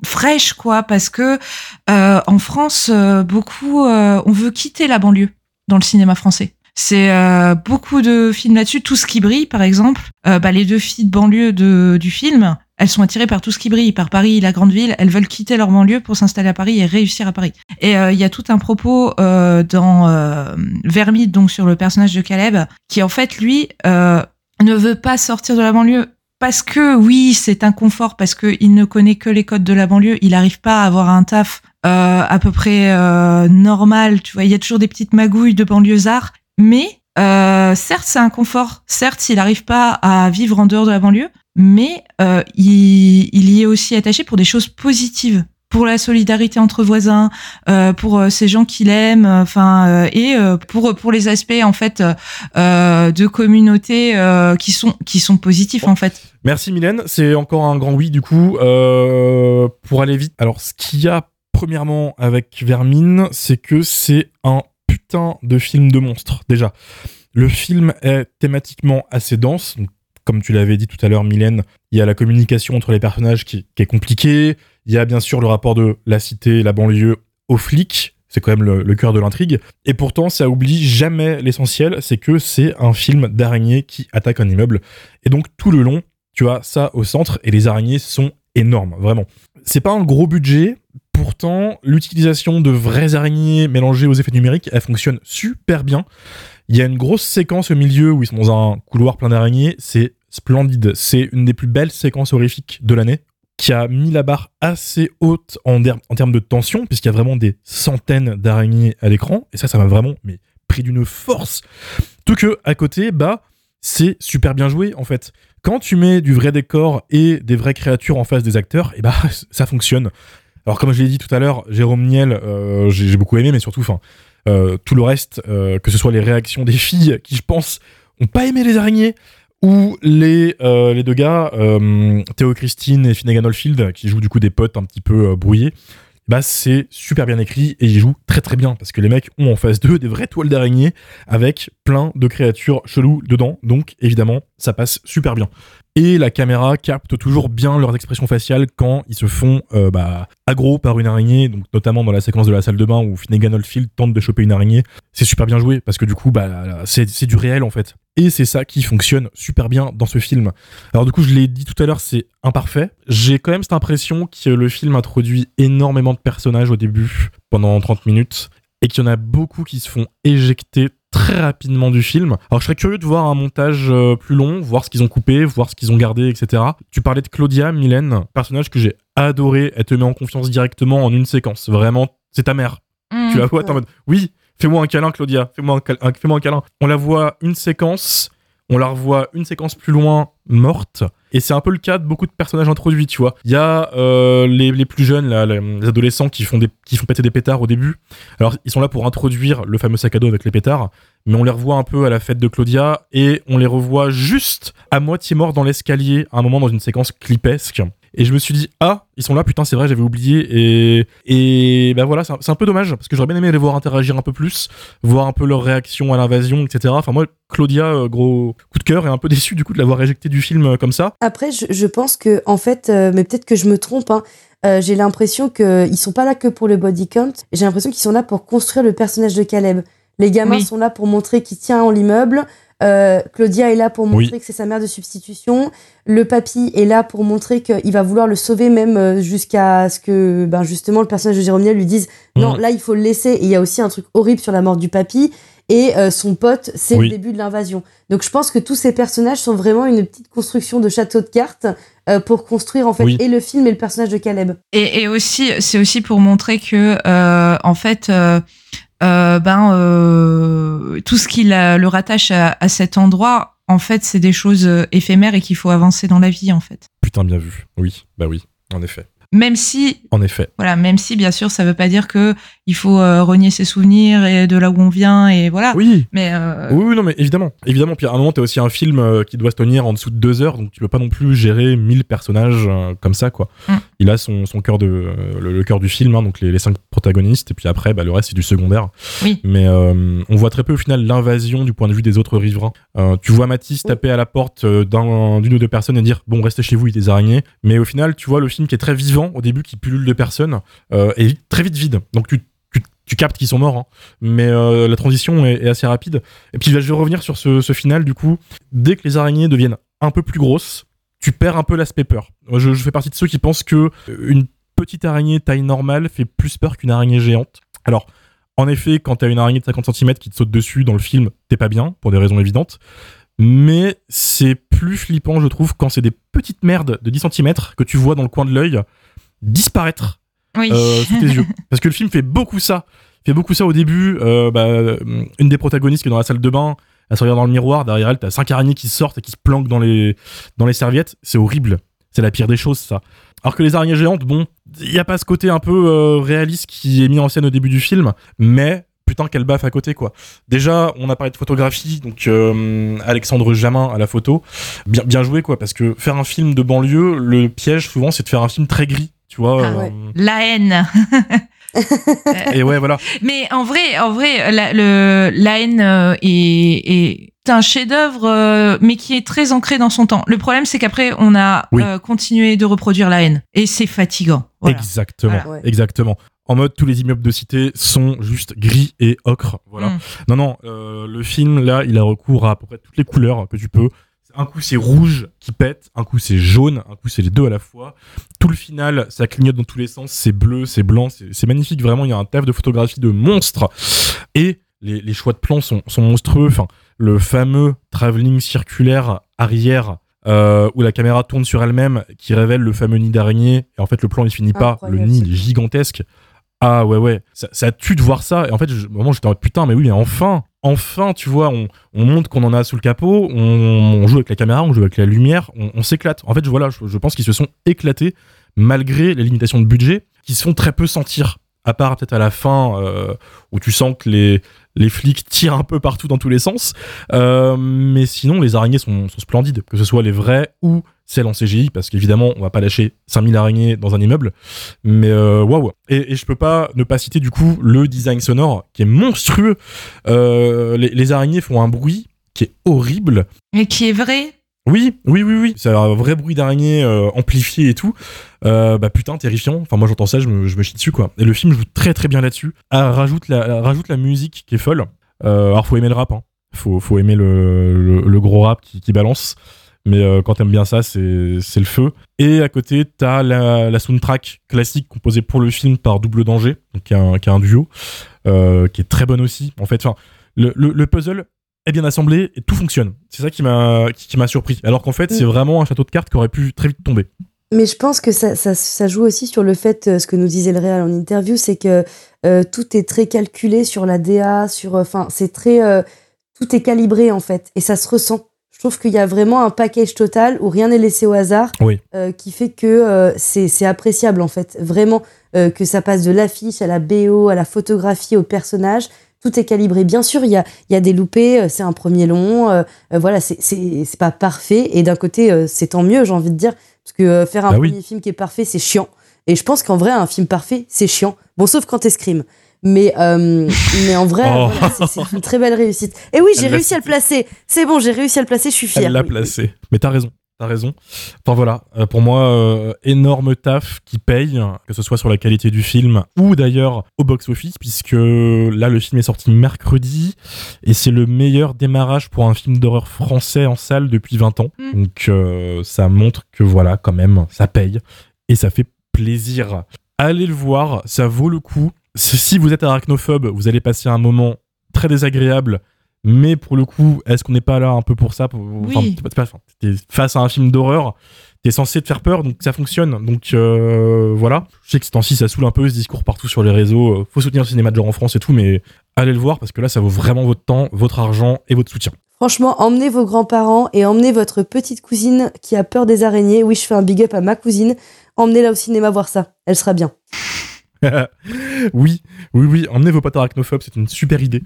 fraîche, quoi, parce que euh, en France, euh, beaucoup, euh, on veut quitter la banlieue dans le cinéma français. C'est euh, beaucoup de films là-dessus. Tout ce qui brille, par exemple, euh, bah, les deux filles de banlieue de, du film, elles sont attirées par tout ce qui brille, par Paris, la grande ville. Elles veulent quitter leur banlieue pour s'installer à Paris et réussir à Paris. Et il y a tout un propos euh, dans euh, donc sur le personnage de Caleb, qui en fait lui ne veut pas sortir de la banlieue parce que oui, c'est un confort, parce que il ne connaît que les codes de la banlieue. Il n'arrive pas à avoir un taf euh, à peu près euh, normal. Tu vois, il y a toujours des petites magouilles de banlieusards, mais euh, certes, c'est un confort. Certes, il n'arrive pas à vivre en dehors de la banlieue, mais euh, il y est aussi attaché pour des choses positives, pour la solidarité entre voisins, euh, pour euh, ces gens qu'il aime, enfin euh, et euh, pour pour les aspects en fait de communauté qui sont qui sont positifs en fait. Merci Mylène, c'est encore un grand oui du coup. Pour aller vite, alors ce qu'il y a premièrement avec Vermine, c'est que c'est un putain de film de monstre déjà. Le film est thématiquement assez dense, comme tu l'avais dit tout à l'heure Mylène, il y a la communication entre les personnages qui est compliquée, il y a bien sûr le rapport de la cité, la banlieue aux flics, c'est quand même le, cœur de l'intrigue, et pourtant ça oublie jamais l'essentiel, c'est que c'est un film d'araignée qui attaque un immeuble, et donc tout le long, tu as ça au centre, et les araignées sont énormes, vraiment. C'est pas un gros budget, pourtant l'utilisation de vraies araignées mélangées aux effets numériques, elle fonctionne super bien. Il y a une grosse séquence au milieu où ils sont dans un couloir plein d'araignées, c'est splendide, c'est une des plus belles séquences horrifiques de l'année qui a mis la barre assez haute en, termes de tension, puisqu'il y a vraiment des centaines d'araignées à l'écran, et ça, ça m'a vraiment mais, pris d'une force. Tout que, à côté, bah, c'est super bien joué, en fait. Quand tu mets du vrai décor et des vraies créatures en face des acteurs, et bah, ça fonctionne. Alors, comme je l'ai dit tout à l'heure, Jérôme Niel, euh, j'ai j'ai beaucoup aimé, mais surtout, enfin, euh, tout le reste, euh, que ce soit les réactions des filles qui, je pense, ont pas aimé les araignées, les, euh, les deux gars, euh, Théo Christine et Finnegan Oldfield, qui jouent du coup des potes un petit peu euh, brouillés, bah c'est super bien écrit et ils jouent très très bien. Parce que les mecs ont en face d'eux des vraies toiles d'araignée avec plein de créatures cheloues dedans, donc évidemment ça passe super bien. Et la caméra capte toujours bien leurs expressions faciales quand ils se font euh, bah, aggro par une araignée, donc notamment dans la séquence de la salle de bain où Finnegan Oldfield tente de choper une araignée. C'est super bien joué parce que du coup, bah, c'est c'est du réel en fait. Et c'est ça qui fonctionne super bien dans ce film. Alors du coup, je l'ai dit tout à l'heure, c'est imparfait. J'ai quand même cette impression que le film introduit énormément de personnages au début, pendant 30 minutes, et qu'il y en a beaucoup qui se font éjecter très rapidement du film. Alors je serais curieux de voir un montage euh, plus long, voir ce qu'ils ont coupé, voir ce qu'ils ont gardé, etc. Tu parlais de Claudia, Mylène, personnage que j'ai adoré, elle te met en confiance directement en une séquence. Vraiment, c'est ta mère. Tu la vois, t'es en mode, oui, fais-moi un câlin, Claudia, fais-moi un, cal- fais-moi un câlin. On la voit une séquence, on la revoit une séquence plus loin, morte, Et c'est un peu le cas de beaucoup de personnages introduits, tu vois. Il y a euh, les, plus jeunes, les les adolescents qui font, qui font péter des pétards au début. Alors, ils sont là pour introduire le fameux sac à dos avec les pétards, mais on les revoit un peu à la fête de Claudia et on les revoit juste à moitié morts dans l'escalier à un moment dans une séquence clipesque. Et je me suis dit, ah, ils sont là, putain, c'est vrai, j'avais oublié. Et, et ben voilà, c'est un, peu dommage, parce que j'aurais bien aimé les voir interagir un peu plus, voir un peu leur réaction à l'invasion, etc. Enfin, moi, Claudia, euh, gros coup de cœur, et un peu déçu du coup de l'avoir éjecté du film euh, comme ça. Après, je, je pense que, en fait, euh, mais peut-être que je me trompe, hein, euh, j'ai l'impression qu'ils sont pas là que pour le body count. J'ai l'impression qu'ils sont là pour construire le personnage de Caleb. Les gamins Oui. sont là pour montrer qu'il tient en l'immeuble. Euh, Claudia est là pour montrer Oui. que c'est sa mère de substitution. Le papy est là pour montrer qu'il va vouloir le sauver même euh, jusqu'à ce que, ben justement, le personnage de Jérôme Niel lui dise non, Mhm. là il faut le laisser. Et il y a aussi un truc horrible sur la mort du papy. Et euh, son pote, c'est Oui. le début de l'invasion. Donc je pense que tous ces personnages sont vraiment une petite construction de château de cartes euh, pour construire en fait Oui. et le film et le personnage de Caleb. Et, et aussi, c'est aussi pour montrer que, euh, en fait, euh, ben, euh, tout ce qui la- le rattache à, à cet endroit, en fait, c'est des choses euh, éphémères et qu'il faut avancer dans la vie, en fait. Putain, bien vu. Oui, bah oui, en effet. Même si, En effet. voilà, même si, bien sûr, ça veut pas dire que il faut euh, renier ses souvenirs et de là où on vient et voilà. Oui. Mais euh, Oui, oui, non, mais évidemment. Évidemment, puis à un moment, t'as aussi un film euh, qui doit se tenir en dessous de deux heures, donc tu peux pas non plus gérer 1000 personnages comme ça, quoi. Mm. Il a son, son cœur de, le, le cœur du film, hein, donc les, les cinq protagonistes, et puis après, bah, le reste, c'est du secondaire. Oui. Mais on voit très peu, au final, l'invasion du point de vue des autres riverains. Tu vois Mathis Oui. taper à la porte d'un- d'une ou deux personnes et dire, bon, restez chez vous, il y a des araignées. Mais au final, tu vois le film qui est très vivant au début, qui pullule de personnes, euh, vite- très vite vide. Donc tu, tu, captes qu'ils sont morts, hein. mais euh, la transition est, assez rapide. Et puis je vais revenir sur ce, final, du coup. Dès que les araignées deviennent un peu plus grosses, tu perds un peu l'aspect peur. Je fais partie de ceux qui pensent que euh, une petite araignée taille normale fait plus peur qu'une araignée géante. Alors, en effet, quand t'as une araignée de 50 cm qui te saute dessus dans le film, t'es pas bien, pour des raisons évidentes. Mais c'est plus flippant, je trouve, quand c'est des petites merdes de 10 cm que tu vois dans le coin de l'œil disparaître oui. euh, sous tes yeux. Parce que le film fait beaucoup ça. Il fait beaucoup ça au début. Euh, bah, euh, une des protagonistes qui est dans la salle de bain, elle se regarde dans le miroir. Derrière elle, t'as cinq araignées qui sortent et qui se planquent dans les, dans les serviettes. C'est horrible. C'est la pire des choses, ça. Alors que les araignées géantes, bon, il n'y a pas ce côté un peu euh, réaliste qui est mis en scène au début du film, mais putain, quelle baffe à côté, quoi. Déjà, on a parlé de photographie, donc euh, Alexandre Jamin à la photo. Bien, bien joué, quoi, parce que faire un film de banlieue, le piège, souvent, c'est de faire un film très gris, tu vois. Ah ouais. La haine. Et ouais, voilà. Mais en vrai, en vrai, la, le, la haine euh, est, est un chef-d'œuvre, euh, mais qui est très ancré dans son temps. Le problème, c'est qu'après, on a Oui. euh, continué de reproduire la haine, et c'est fatigant. Voilà. Exactement, Voilà. Ouais. exactement. En mode, tous les immeubles de cité sont juste gris et ocre. Voilà. Mm. Non, non, euh, le film, là, il a recours à à peu près toutes les couleurs que tu peux. Un coup, c'est rouge qui pète, un coup, c'est jaune, un coup, c'est les deux à la fois. Tout le final, ça clignote dans tous les sens, c'est bleu, c'est blanc, c'est magnifique. Vraiment, il y a un taf de photographie de monstre. Et les, les choix de plans sont, sont monstrueux. Enfin, le fameux travelling circulaire arrière euh, où la caméra tourne sur elle-même, qui révèle le fameux nid d'araignée. Et en fait, le plan, il finit pas. Le nid, il est gigantesque. Ah ouais, ouais. Ça, ça tue de voir ça. Et en fait, je, vraiment, j'étais en mode, putain, mais oui, mais enfin, enfin, tu vois, on, on montre qu'on en a sous le capot, on, joue avec la caméra, on joue avec la lumière, on, s'éclate. En fait, je, voilà, je, je pense qu'ils se sont éclatés malgré les limitations de budget qui se font très peu sentir. À part peut-être à la fin euh, où tu sens que les, les flics tirent un peu partout dans tous les sens. Euh, mais sinon, les araignées sont, sont splendides, que ce soit les vraies ou celles en CGI, parce qu'évidemment, on va pas lâcher 5000 araignées dans un immeuble. Mais euh, waouh! Et, et je peux pas ne pas citer du coup le design sonore qui est monstrueux. Euh, les, les araignées font un bruit qui est horrible. Mais qui est vrai? Oui, oui, oui, oui. C'est un vrai bruit d'araignée euh, amplifié et tout. Euh, bah putain, terrifiant. Enfin, moi j'entends ça, je me, je me chie dessus quoi. Et le film joue très très bien là-dessus. Ah, rajoute, la, rajoute la musique qui est folle. Euh, alors faut aimer le rap, hein. Faut, faut aimer le, le, le gros rap qui, qui balance. Mais euh, quand t'aimes bien ça, c'est le feu. Et à côté, t'as la, la soundtrack classique composée pour le film par Double Danger, donc qui est un, qui est un duo, euh, qui est très bonne aussi. En fait, enfin, le, le, le puzzle est bien assemblé et tout fonctionne. C'est ça qui m'a qui, qui m'a surpris. Alors qu'en fait, Mm. c'est vraiment un château de cartes qui aurait pu très vite tomber. Mais je pense que ça, ça, ça joue aussi sur le fait, euh, ce que nous disait le réal en interview, c'est que euh, tout est très calculé sur la DA, sur, enfin, c'est très, euh, tout est calibré en fait, et ça se ressent. Je trouve qu'il y a vraiment un package total où rien n'est laissé au hasard, Oui. euh, qui fait que euh, c'est appréciable en fait. Vraiment, euh, que ça passe de l'affiche à la BO, à la photographie, au personnage. Tout est calibré. Bien sûr, il y a, il y a des loupés, c'est un premier long, voilà, c'est- pas parfait. Et d'un côté, c'est tant mieux, j'ai envie de dire, parce que faire un Bah oui. premier film qui est parfait, c'est chiant. Et je pense qu'en vrai, un film parfait, c'est chiant. Bon, sauf quand t'es Scream. Mais, euh, mais en vrai, Oh. voilà, c'est- une très belle réussite. Et oui, j'ai réussi à le placer. C'est bon, j'ai réussi à le placer, je suis fière. Elle l'a placé. Mais t'as raison. T'as raison. Enfin voilà, euh, pour moi, euh, énorme taf qui paye, que ce soit sur la qualité du film ou d'ailleurs au box-office, puisque là le film est sorti mercredi et c'est le meilleur démarrage pour un film d'horreur français en salle depuis 20 ans. Mm. Donc euh, ça montre que voilà, quand même, ça paye et ça fait plaisir. Allez le voir, ça vaut le coup. Si vous êtes arachnophobe, vous allez passer un moment très désagréable mais pour le coup, est-ce qu'on n'est pas là un peu pour ça pour- enfin, Oui. t'es pas- t'es pas- enfin, t'es face à un film d'horreur, t'es censé te faire peur, donc ça fonctionne. Donc euh, voilà. Je sais que ce temps-ci, ça saoule un peu ce discours partout sur les réseaux. euh, Faut soutenir le cinéma de genre en France et tout, mais allez le voir parce que là, ça vaut vraiment votre temps, votre argent et votre soutien. Franchement, emmenez vos grands-parents et emmenez votre petite cousine qui a peur des araignées. Oui, je fais un big up à ma cousine. Emmenez-la au cinéma voir ça. Elle sera bien. oui, oui, oui, emmenez vos potes arachnophobes, c'est une super idée.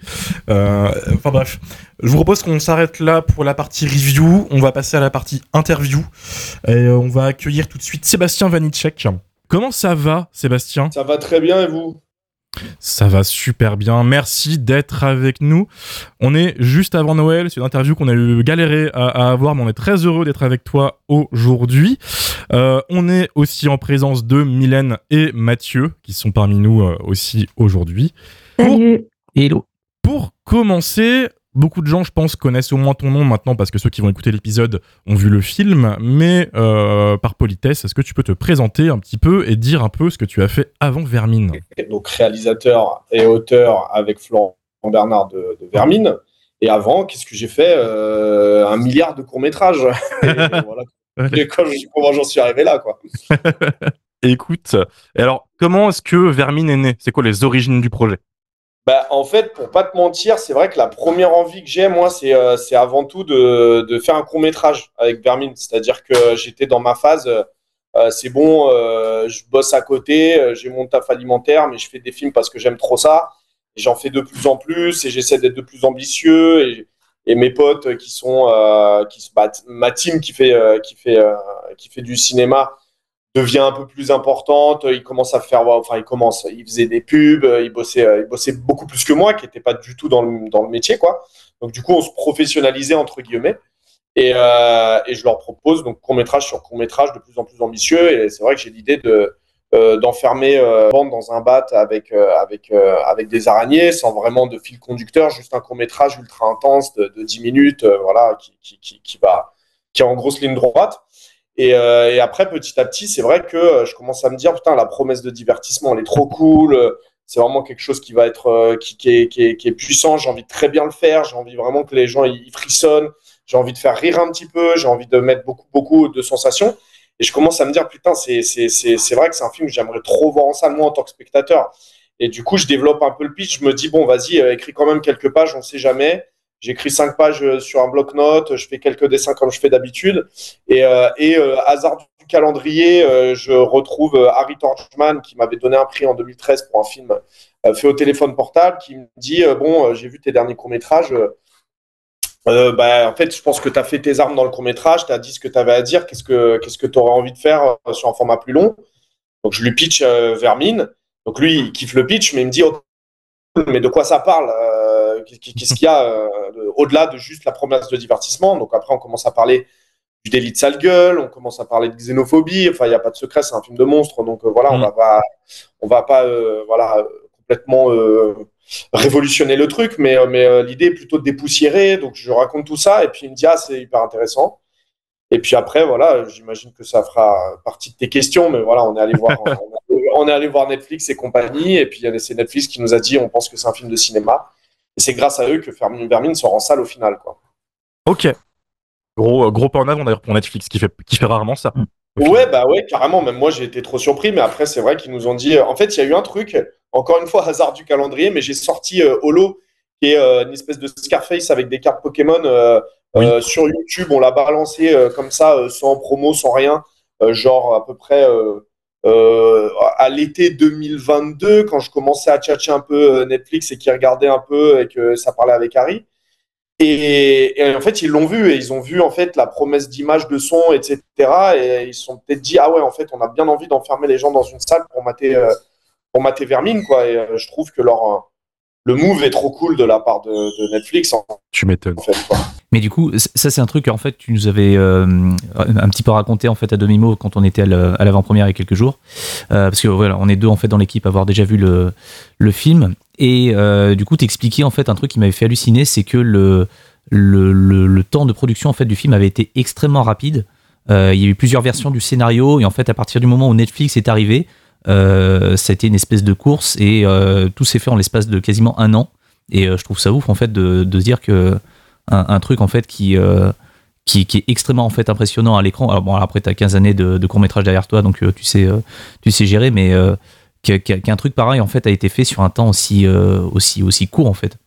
Euh, enfin bref, je vous propose qu'on s'arrête là pour la partie review. On va passer à la partie interview. Et euh, on va accueillir tout de suite Sébastien Vanitschek. Comment ça va, Sébastien? Ça va très bien et vous? Ça va super bien. Merci d'être avec nous. On est juste avant Noël. C'est une interview qu'on a eu galéré à, à avoir, mais on est très heureux d'être avec toi aujourd'hui. Euh, on est aussi en présence de Mylène et Mathieu, qui sont parmi nous euh, aussi aujourd'hui. Salut. Hello. Pour commencer, beaucoup de gens, je pense, connaissent au moins ton nom maintenant parce que ceux qui vont écouter l'épisode ont vu le film. Mais euh, par politesse, est-ce que tu peux te présenter un petit peu et dire un peu ce que tu as fait avant Vermine? Donc réalisateur et auteur avec Florent Bernard de, de Vermine. Et avant, qu'est-ce que j'ai fait? Euh, Un milliard de courts-métrages. Et voilà. Et quand je- comment j'en suis arrivé là, quoi. Écoute, et alors comment est-ce que Vermine est né? C'est quoi les origines du projet? Bah, en fait, pour pas te mentir, c'est vrai que la première envie que j'ai, moi, c'est euh, c'est avant tout de, de faire un court métrage avec Vermine. C'est-à-dire que j'étais dans ma phase, euh, euh, c'est bon, je bosse à côté, j'ai mon taf alimentaire, mais je fais des films parce que j'aime trop ça. J'en fais de plus en plus et j'essaie d'être de plus ambitieux. Et, mes potes qui sont, qui battent, ma team qui fait, qui fait, qui fait du cinéma devient un peu plus importante. Il commence à faire, enfin, il commence, il faisait des pubs, il bossait, euh, il bossait beaucoup plus que moi, qui n'était pas du tout dans le, dans le métier, quoi. Donc, du coup, on se professionnalisait, entre guillemets. Et, euh, et je leur propose donc court métrage sur court métrage de plus en plus ambitieux. Et c'est vrai que j'ai l'idée de euh, d'enfermer euh, bande dans un bat avec euh, avec euh, avec des araignées sans vraiment de fil conducteur, juste un court métrage ultra intense de, de 10 minutes, euh, voilà, qui, qui, qui, qui va qui est en grosse ligne droite. Et, euh, et après, petit à petit, c'est vrai que euh, je commence à me dire, putain, la promesse de divertissement, elle est trop cool. euh, C'est vraiment quelque chose qui va être, qui, est, qui, est, puissant. J'ai envie de très bien le faire. J'ai envie vraiment que les gens ils frissonnent. J'ai envie de faire rire un petit peu. J'ai envie de mettre beaucoup, beaucoup de sensations. Et je commence à me dire, putain, c'est c'est- c'est- vrai que c'est un film que j'aimerais trop voir en salle, moi, en tant que spectateur. Et du coup, je développe un peu le pitch. Je me dis, bon, vas-y, écris quand même quelques pages, on sait jamais. J'écris cinq pages euh, sur un bloc-notes. Je fais quelques dessins comme je fais d'habitude. Et, euh, et euh, hasard du calendrier, je retrouve Harry Torchman qui m'avait donné un prix en 2013 pour un film fait au téléphone portable, qui me dit bon, j'ai vu tes derniers courts métrages. Bah, en fait, je pense que tu as fait tes armes dans le court métrage, tu as dit ce que tu avais à dire, qu'est-ce que qu'est-ce que tu aurais envie de faire sur un format plus long. Donc je lui pitch euh, Vermine. Donc lui, il kiffe le pitch, mais il me dit mais de quoi ça parle Qu'est-ce qu'il y a euh, de- au-delà de juste la promesse de divertissement Donc après, on commence à parler du délit de sale gueule, on commence à parler de xénophobie. Enfin, il n'y a pas de secret, c'est un film de monstre. Donc euh, voilà, on Mm. va pas, on va pas euh, voilà, euh, complètement révolutionner le truc, mais, mais l'idée est plutôt de dépoussiérer. Donc je raconte tout ça, et puis il me dit Ah, c'est hyper intéressant. Et puis après, voilà, j'imagine que ça fera partie de tes questions, mais voilà, on est allé voir, on est- on est allé voir Netflix et compagnie, et puis il y a- c'est Netflix qui nous a dit on pense que c'est un film de cinéma. Et c'est grâce à eux que Vermine Vermine sort en salle au final, quoi. Ok. Gros, euh, gros pas en avant d'ailleurs pour Netflix qui fait, qui fait rarement ça. Final. Ouais, bah ouais, carrément. Même moi, j'ai été trop surpris. Mais après, c'est vrai qu'ils nous ont dit. euh, En fait, il y a eu un truc, encore une fois, hasard du calendrier, mais j'ai sorti euh, Holo, qui est euh, une espèce de Scarface avec des cartes Pokémon euh, Oui. Euh, sur YouTube, on l'a balancé euh, comme ça, euh, sans promo, sans rien, euh, genre à peu près euh, à l'été 2022, quand je commençais à tchatcher un peu euh, Netflix et qu'ils regardaient un peu et que ça parlait avec Harry. Et, et en fait, ils l'ont vu et ils ont vu en fait la promesse d'image, de son, etc. Et ils se sont peut-être dit ah ouais, en fait, on a bien envie d'enfermer les gens dans une salle pour mater, euh, pour mater Vermine quoi. Et euh, je trouve que leur le move est trop cool de la part de, de Netflix en Tu m'étonnes. fait. Mais du coup, ça c'est un truc en fait tu nous avais euh, un petit peu raconté en fait à demi mot quand on était à l'avant-première il y a quelques jours, Euh, parce que voilà, on est deux en fait dans l'équipe à avoir déjà vu le film et euh, du coup t'expliquais en fait un truc qui m'avait fait halluciner, c'est que le temps de production en fait du film avait été extrêmement rapide. Il y a eu plusieurs versions du scénario et en fait à partir du moment où Netflix est arrivé, été une espèce de course et tout s'est fait en l'espace de quasiment un an. Et je trouve ça ouf en fait de, de dire que un, un truc en fait qui, euh, qui, qui est extrêmement en fait impressionnant à l'écran. Alors bon, après tu as 15 années de, de court métrage derrière toi, donc euh, tu sais euh, tu sais gérer, mais euh, qu'un truc pareil en fait a été fait sur un temps aussi euh, aussi aussi court en fait.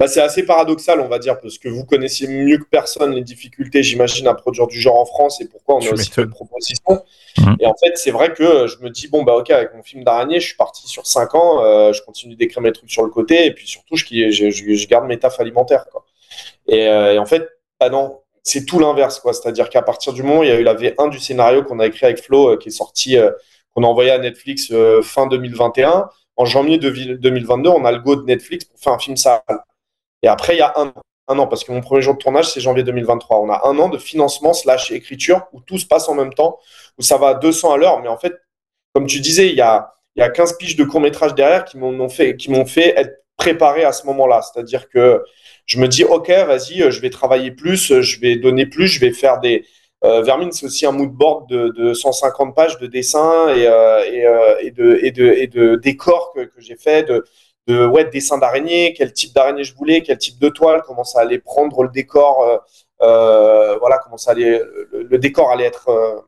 Bah, c'est assez paradoxal, on va dire, parce que vous connaissez mieux que personne les difficultés, j'imagine, à produire du genre en France et pourquoi on a aussi fait de propositions. Mhm. Et en fait, c'est vrai que je me dis, bon, bah, ok, avec mon film d'araignée, je suis parti sur 5 ans, euh, je continue d'écrire mes trucs sur le côté, et puis surtout, je, je, je, je garde mes tafs alimentaires. Quoi. Et, euh, et en fait, bah non, c'est tout l'inverse, quoi. C'est-à-dire qu'à partir du moment où il y a eu la V1 du scénario qu'on a écrit avec Flo, euh, qui est sorti, euh, qu'on a envoyé à Netflix fin 2021, en janvier de- 2022, on a le go de Netflix pour faire un film sale. Et après, il y a un an, parce que mon premier jour de tournage, c'est janvier 2023. On a un an de financement slash écriture où tout se passe en même temps, où ça va à 200 à l'heure. Mais en fait, comme tu disais, il y a, il y a 15 piges de court-métrage derrière qui m'ont fait, qui m'ont fait être préparé à ce moment-là. C'est-à-dire que je me dis, OK, vas-y, euh, je vais travailler plus, euh, je vais donner plus, je vais faire des. Euh, Vermine, c'est aussi un mood board de, de 150 pages de dessins et, de, décors que, j'ai fait, de, dessins d'araignée, quel type d'araignée je voulais, quel type de toile, comment ça allait prendre le décor, voilà, comment ça allait, le, décor allait être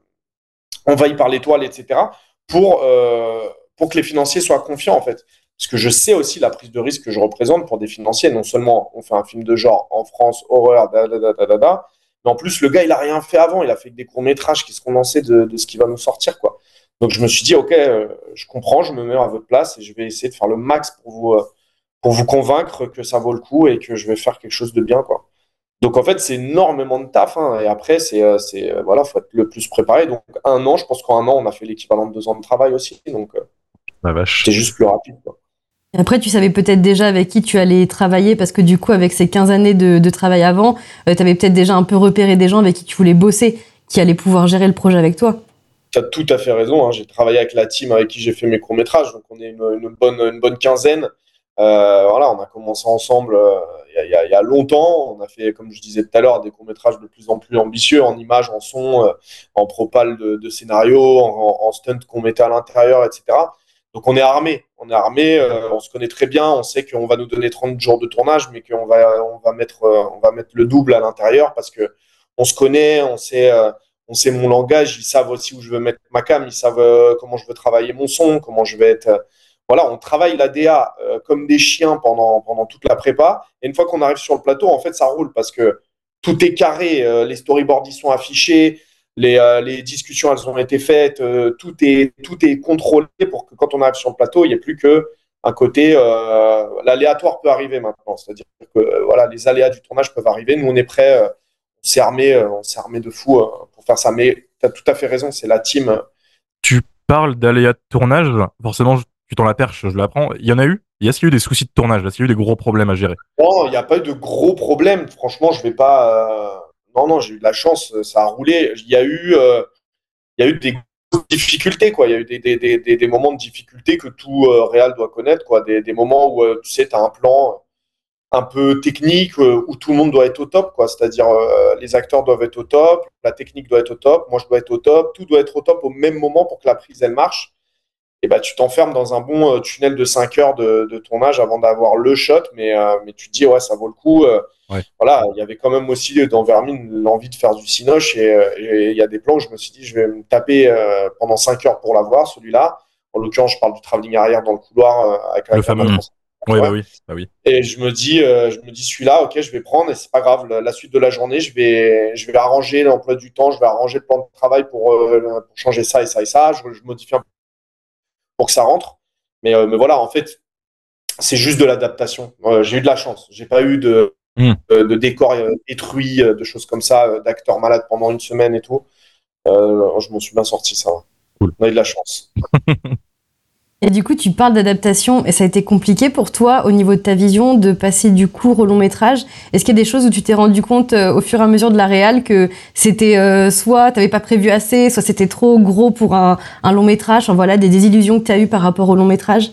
envahi par l'étoile, etc. Pour, euh, pour que les financiers soient confiants, en fait. Parce que je sais aussi la prise de risque que je représente pour des financiers. Non seulement on fait un film de genre en France, horreur, da, da, da, da, da, da, mais en plus, le gars, il a rien fait avant. Il a fait que des courts-métrages qui se condensaient de, de ce qui va nous sortir, quoi. Donc, je me suis dit, OK, euh, je comprends, je me mets à votre place et je vais essayer de faire le max pour vous, euh, pour vous convaincre que ça vaut le coup et que je vais faire quelque chose de bien, quoi. Donc, en fait, c'est énormément de taf. Hein, et après, c'est, euh, c'est, voilà, faut être le plus préparé. Donc, un an, je pense qu'en un an, on a fait l'équivalent de deux ans de travail aussi. Donc, c'était juste plus rapide, quoi. Après, tu savais peut-être déjà avec qui tu allais travailler parce que du coup, avec ces 15 années de, travail avant, tu avais peut-être déjà un peu repéré des gens avec qui tu voulais bosser, qui allaient pouvoir gérer le projet avec toi. Tu as tout à fait raison. hein. J'ai travaillé avec la team avec qui j'ai fait mes courts-métrages. Donc, on est une, bonne, quinzaine. Euh, voilà, on a commencé ensemble euh, il y a- longtemps. On a fait, comme je disais tout à l'heure, des courts-métrages de plus en plus ambitieux en images, en son, euh, en propale de, de scénario, en, en stunt qu'on mettait à l'intérieur, etc. Donc, on est armé. On est armé. euh, on se connaît très bien. On sait qu'on va nous donner 30 jours de tournage, mais qu'on va, on va, mettre, euh, on va mettre le double à l'intérieur parce que on se connaît, on sait. euh, on sait mon langage, ils savent aussi où je veux mettre ma cam, ils savent comment je veux travailler mon son, comment je vais être. voilà, on travaille la DA comme des chiens pendant, pendant toute la prépa. Et une fois qu'on arrive sur le plateau, en fait, ça roule parce que tout est carré, les storyboards ils sont affichés, les, euh, les discussions elles ont été faites, euh, tout, est, tout est contrôlé pour que quand on arrive sur le plateau, il n'y ait plus que un côté. euh, L'aléatoire peut arriver maintenant, c'est-à-dire que voilà, les aléas du tournage peuvent arriver. Nous, on est prêts. on s'est armé, on s'est armé de fou pour faire ça. Mais tu as tout à fait raison, c'est la team. Tu parles d'aléas de tournage, forcément, tu t'en la perche, je l'apprends. Il y en a eu? Il y a-t-il eu des soucis de tournage? Est-ce qu'il y a eu des gros problèmes à gérer? Non, il n'y a pas eu de gros problèmes. Franchement, je vais pas. Non, non, j'ai eu de la chance, euh, ça a roulé. Il y a eu, euh, il y a eu des difficultés, quoi. Il y a eu des, des, des, des, moments de difficulté que tout euh, Real doit connaître, quoi. Des, moments où, tu sais, as un plan un peu technique où tout le monde doit être au top, quoi. C'est-à-dire, les acteurs doivent être au top, la technique doit être au top, moi je dois être au top, tout doit être au top au même moment pour que la prise elle marche. Et bah, tu t'enfermes dans un bon euh, tunnel de 5 heures de, de tournage avant d'avoir le shot, mais, euh, mais tu te dis, ouais, ça vaut le coup. euh, Ouais. Voilà, il y avait quand même aussi dans Vermine l'envie de faire du cinoche et il y a des plans où je me suis dit, je vais me taper euh, pendant 5 heures pour l'avoir, celui-là. En l'occurrence, je parle du travelling arrière dans le couloir avec Le fameux. de Ouais, Ouais. bah oui, bah oui. Et je me dis, euh, je me dis celui-là, ok, je vais prendre et c'est pas grave. La, la suite de la journée, je vais, je vais arranger l'emploi du temps, je vais arranger le plan de travail pour, euh, pour changer ça et ça et ça. Je, je modifie un peu pour que ça rentre. Mais, euh, mais voilà, en fait, c'est juste de l'adaptation. Euh, j'ai eu de la chance. J'ai pas eu de, Mm. euh, de détruits, euh, de choses comme ça, d'acteurs malades pendant une semaine et tout. Je m'en suis bien sorti, ça. Cool. On a eu de la chance. Et du coup, tu parles d'adaptation et ça a été compliqué pour toi au niveau de ta vision de passer du court au long métrage. Est-ce qu'il y a des choses où tu t'es rendu compte euh, au fur et à mesure de la réal que c'était euh, soit t'avais pas prévu assez, soit c'était trop gros pour un, long métrage? Enfin, Voilà, des désillusions que tu as eues par rapport au long métrage.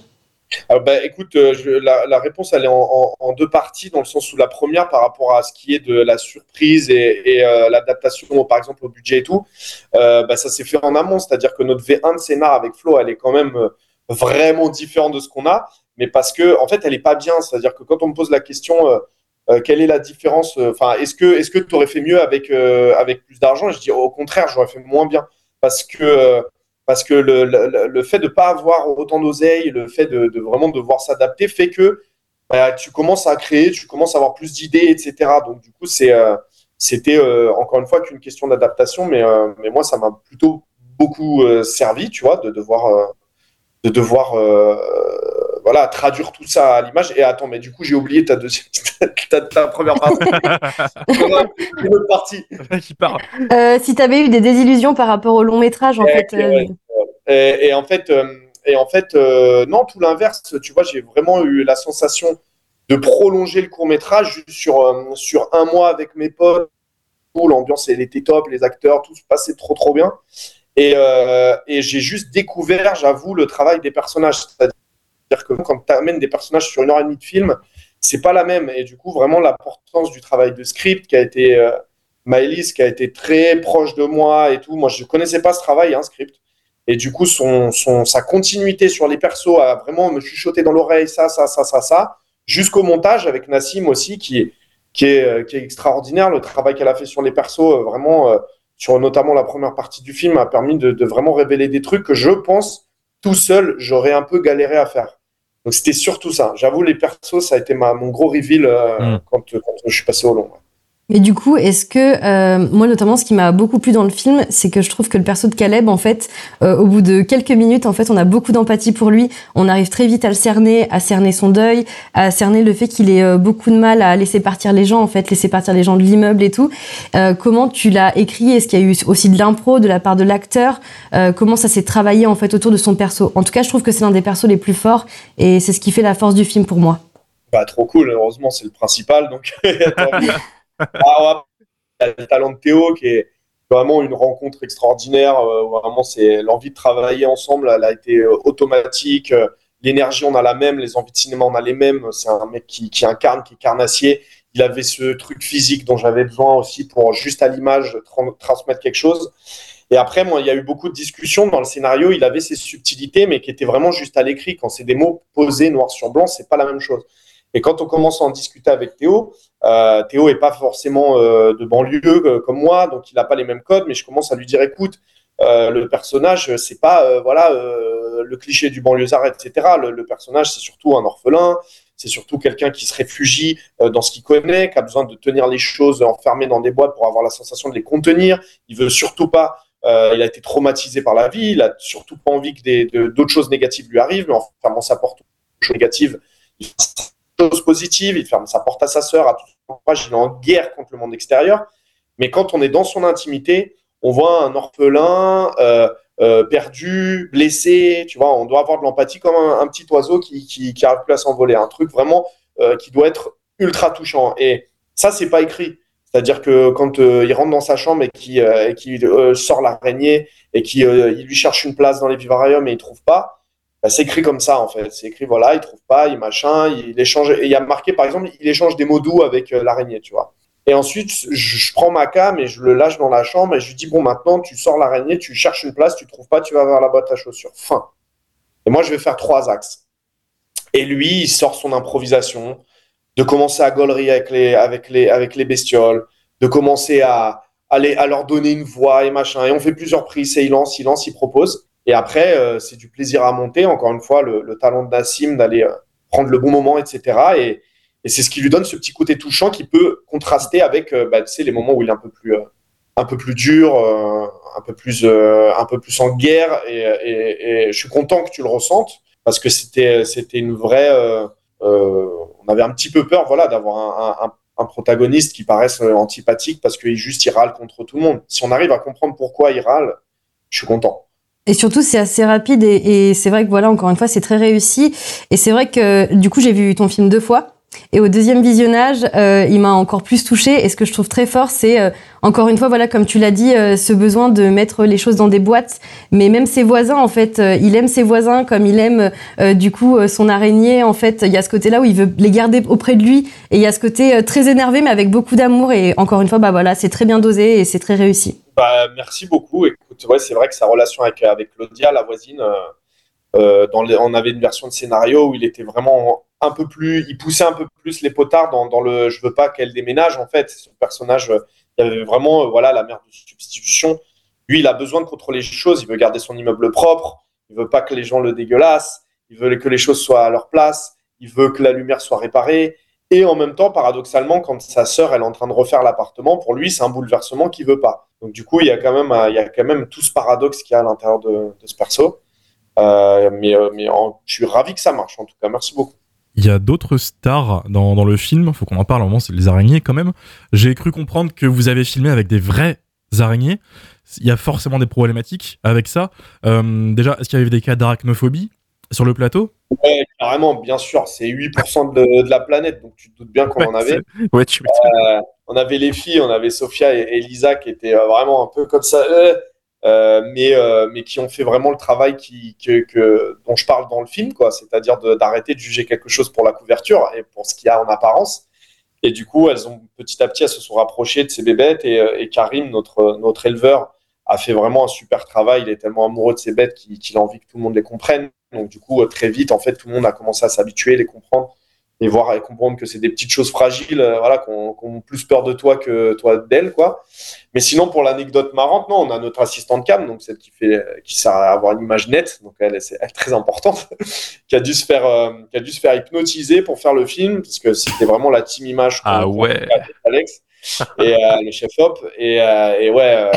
Alors, bah, écoute, euh, la, réponse elle est en, deux parties, dans le sens où la première par rapport à ce qui est de la surprise et, euh, l'adaptation, par exemple au budget et tout, bah, ça s'est fait en amont, c'est-à-dire que notre V1 de scénar avec Flo, elle est quand même vraiment différente de ce qu'on a, mais parce que en fait, elle est pas bien, c'est-à-dire que quand on me pose la question, euh, euh, quelle est la différence, euh, enfin, est-ce que est-ce que tu aurais fait mieux avec euh, avec plus d'argent? Je dis au contraire, j'aurais fait moins bien, parce que euh, parce que le, le, le fait de pas avoir autant d'oseille, le fait de, de vraiment devoir s'adapter fait que bah, tu commences à créer, tu commences à avoir plus d'idées, etc. Donc du coup, c'est euh, c'était encore une fois qu'une question d'adaptation, mais mais moi ça m'a plutôt beaucoup servi, tu vois, de devoir de devoir euh, voilà traduire tout ça à l'image. Et attends, mais du coup j'ai oublié ta deuxième, ta, ta première partie. Une autre partie. Qui part. Euh, Si tu avais eu des désillusions par rapport au long métrage, en fait. euh. Et, et en fait, euh, et en fait euh, non, tout l'inverse. Tu vois, j'ai vraiment eu la sensation de prolonger le court métrage juste sur, euh, sur un mois avec mes potes. où L'ambiance, elle était top, les acteurs, tout se passait trop, trop bien. Et, euh, et j'ai juste découvert, j'avoue, le travail des personnages. C'est-à-dire que quand tu amènes des personnages sur une heure et demie de film, c'est pas la même. Et du coup, vraiment, l'importance du travail de script qui a été. Euh, Maëlys, qui a été très proche de moi et tout. Moi, je connaissais pas ce travail, hein, script. Et du coup, son, sa continuité sur les persos a vraiment me chuchoté dans l'oreille, ça, ça, ça, ça, ça, jusqu'au montage avec Nassim aussi, qui est, qui est, euh, extraordinaire. Le travail qu'elle a fait sur les persos, euh, vraiment, sur notamment la première partie du film, a permis de, de vraiment révéler des trucs que je pense, tout seul, j'aurais un peu galéré à faire. Donc, c'était surtout ça. J'avoue, les persos, ça a été ma, mon gros reveal euh, Mm. quand, quand je suis passé au long. Mais du coup, est-ce que euh, moi notamment, ce qui m'a beaucoup plu dans le film, c'est que je trouve que le perso de Caleb, en fait, euh, au bout de quelques minutes, en fait, on a beaucoup d'empathie pour lui. On arrive très vite à le cerner, à cerner son deuil, à cerner le fait qu'il ait euh, beaucoup de mal à laisser partir les gens, en fait, laisser partir les gens de l'immeuble et tout. Euh, comment tu l'as écrit? Est-ce qu'il y a eu aussi de l'impro de la part de l'acteur? Euh, Comment ça s'est travaillé en fait autour de son perso? En tout cas, je trouve que c'est l'un des persos les plus forts et c'est ce qui fait la force du film pour moi. Bah, trop cool, heureusement, c'est le principal. Donc. Ah, ouais, le talent de Théo qui est vraiment une rencontre extraordinaire. euh, vraiment, c'est l'envie de travailler ensemble, elle a été euh, automatique. Euh, L'énergie, on a la même. Les envies de cinéma, on a les mêmes. C'est un mec qui, incarne, qui est carnassier. Il avait ce truc physique dont j'avais besoin aussi pour juste à l'image tra- transmettre quelque chose. Et après, moi, il y a eu beaucoup de discussions dans le scénario. Il avait ses subtilités, mais qui étaient vraiment juste à l'écrit. Quand c'est des mots posés noir sur blanc, c'est pas la même chose. Et quand on commence à en discuter avec Théo, euh, Théo est pas forcément euh, de banlieue euh, comme moi, donc il n'a pas les mêmes codes, mais je commence à lui dire écoute, le personnage, c'est pas voilà le cliché du banlieusard, etc. Le, personnage, c'est surtout un orphelin, c'est surtout quelqu'un qui se réfugie dans ce qu'il connaît, qui a besoin de tenir les choses enfermées dans des boîtes pour avoir la sensation de les contenir. Il veut surtout pas. il a été traumatisé par la vie, il a surtout pas envie que d'autres choses négatives lui arrivent, mais en fermant sa porte aux choses négatives, il choses il ferme sa porte à sa sœur, à tout son entourage, il est en guerre contre le monde extérieur. Mais quand on est dans son intimité, on voit un orphelin euh, euh, perdu, blessé, tu vois, on doit avoir de l'empathie comme un, petit oiseau qui, qui, qui arrive plus à s'envoler, un truc vraiment euh, qui doit être ultra touchant. Et ça, c'est pas écrit. C'est-à-dire que quand il rentre dans sa chambre et qu'il sort l'araignée et qu'il il lui cherche une place dans les vivariums et il trouve pas, bah, c'est écrit comme ça en fait. C'est écrit voilà, il trouve pas, il machin, il échange. Et il y a marqué par exemple, il échange des mots doux avec euh, l'araignée, tu vois. Et ensuite, je, prends ma cam et je le lâche dans la chambre et je lui dis bon maintenant tu sors l'araignée, tu cherches une place, tu trouves pas, tu vas vers la boîte à chaussures. Fin. Et moi je vais faire trois axes. Et lui, il sort son improvisation, de commencer à gaulerie avec les, avec les, avec les bestioles, de commencer à, à, les- à leur donner une voix et machin. Et on fait plusieurs prises, et il lance, il lance, il propose. Et après, euh, c'est du plaisir à monter. Encore une fois, le, le talent de Nassim d'aller euh, prendre le bon moment, etc. Et, c'est ce qui lui donne ce petit côté touchant qui peut contraster avec euh, bah, les moments où il est un peu plus, un peu plus dur, un, peu plus, un peu plus en guerre. Et, je suis content que tu le ressentes parce que c'était une vraie. on avait un petit peu peur voilà, d'avoir un, un- protagoniste qui paraisse antipathique parce qu'il juste il râle contre tout le monde. Si on arrive à comprendre pourquoi il râle, je suis content. Et surtout, c'est assez rapide et, et c'est vrai que voilà, encore une fois, c'est très réussi. Et c'est vrai que du coup, j'ai vu ton film deux fois. Et au deuxième visionnage, euh, il m'a encore plus touché. Et ce que je trouve très fort, c'est euh, encore une fois, voilà, comme tu l'as dit, euh, ce besoin de mettre les choses dans des boîtes. Mais même ses voisins, en fait, euh, il aime ses voisins comme il aime euh, du coup euh, son araignée. En fait, il y a ce côté-là où il veut les garder auprès de lui. Et il y a ce côté très énervé, mais avec beaucoup d'amour. Et encore une fois, bah voilà, c'est très bien dosé et c'est très réussi. Bah, merci beaucoup. C'est vrai que sa relation avec, avec Claudia, la voisine, euh, euh, dans les- on avait une version de scénario où il était vraiment un peu plus, il poussait un peu plus les potards dans, le je veux pas qu'elle déménage en fait. Son personnage, il avait vraiment euh, voilà la mère de substitution. Lui, il a besoin de contrôler les choses. Il veut garder son immeuble propre. Il veut pas que les gens le dégueulassent. Il veut que les choses soient à leur place. Il veut que la lumière soit réparée. Et en même temps, paradoxalement, quand sa sœur est en train de refaire l'appartement, pour lui, c'est un bouleversement qu'il veut pas. Donc du coup, il y a quand même, euh, il y a quand même tout ce paradoxe qu'il y a à l'intérieur de, de ce perso. Euh, mais euh, mais en- je suis ravi que ça marche. En tout cas, merci beaucoup. Il y a d'autres stars dans, dans le film, faut qu'on en parle, à un moment c'est les araignées quand même. J'ai cru comprendre que vous avez filmé avec des vraies araignées. Il y a forcément des problématiques avec ça. Euh, déjà, est-ce qu'il y avait des cas d'arachnophobie sur le plateau? Ouais, carrément, bien sûr, c'est 8% de, de la planète, donc tu te doutes bien qu'on en avait. Ouais, tu Euh, on avait les filles, on avait Sophia et, et Lisa qui étaient euh, vraiment un peu comme ça, euh, mais, euh, mais qui ont fait vraiment le travail qui, que, que- dont je parle dans le film, quoi. C'est-à-dire d'arrêter de, juger quelque chose pour la couverture et pour ce qu'il y a en apparence. Et du coup, elles ont petit à petit, elles se sont rapprochées de ces bébêtes et, et Karim, notre, notre éleveur, a fait vraiment un super travail. Il est tellement amoureux de ces bêtes qu'il qu'il a envie que tout le monde les comprenne. Donc du coup, euh, très vite, en fait, tout le monde a commencé à s'habituer, les comprendre et voir et comprendre que c'est des petites choses fragiles, euh, voilà, qu'on qu'on ont plus peur de toi que toi d'elle, quoi. Mais sinon, pour l'anecdote marrante, non, on a notre assistante cam, donc celle qui fait, qui sert à avoir une image nette, donc elle, c'est très importante, qui a dû se faire, euh, qui a dû se faire hypnotiser pour faire le film, parce que c'était vraiment la team image. Ah ouais. avec Alex et euh, le chef op et, euh, et ouais, euh,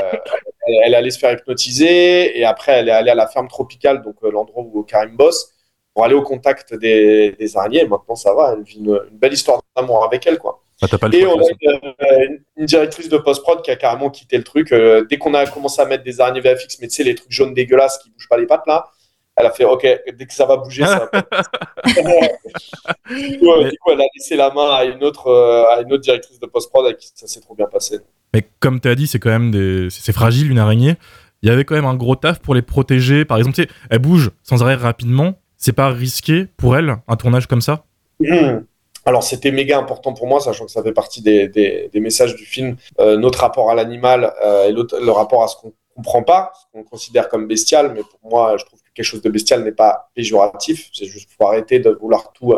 elle, allait se faire hypnotiser et après elle est allée à la ferme tropicale, donc euh, l'endroit où Karim bosse, pour aller au contact des, des araignées. Et maintenant, ça va, elle vit une, une belle histoire d'amour avec elle, quoi. Ah, T'as pas le Et choix, on a une, directrice de post-prod qui a carrément quitté le truc. Euh, dès qu'on a commencé à mettre des araignées VFX, mais tu sais, les trucs jaunes dégueulasses qui bougent pas les pattes, là, elle a fait OK, dès que ça va bouger, ça va du, coup, euh, du coup, elle a laissé la main à une autre, euh, à une autre directrice de post-prod avec qui ça s'est trop bien passé. Mais comme tu as dit, c'est quand même des... c'est fragile une araignée. Il y avait quand même un gros taf pour les protéger. Par exemple, elle bouge sans arrêt rapidement. C'est pas risqué pour elle un tournage comme ça? Mmh. Alors c'était méga important pour moi, sachant que ça fait partie des, des- messages du film, euh, notre rapport à l'animal euh, et le rapport à ce qu'on comprend pas, ce qu'on considère comme bestial, mais pour moi je trouve que quelque chose de bestial n'est pas péjoratif, c'est juste faut arrêter de vouloir tout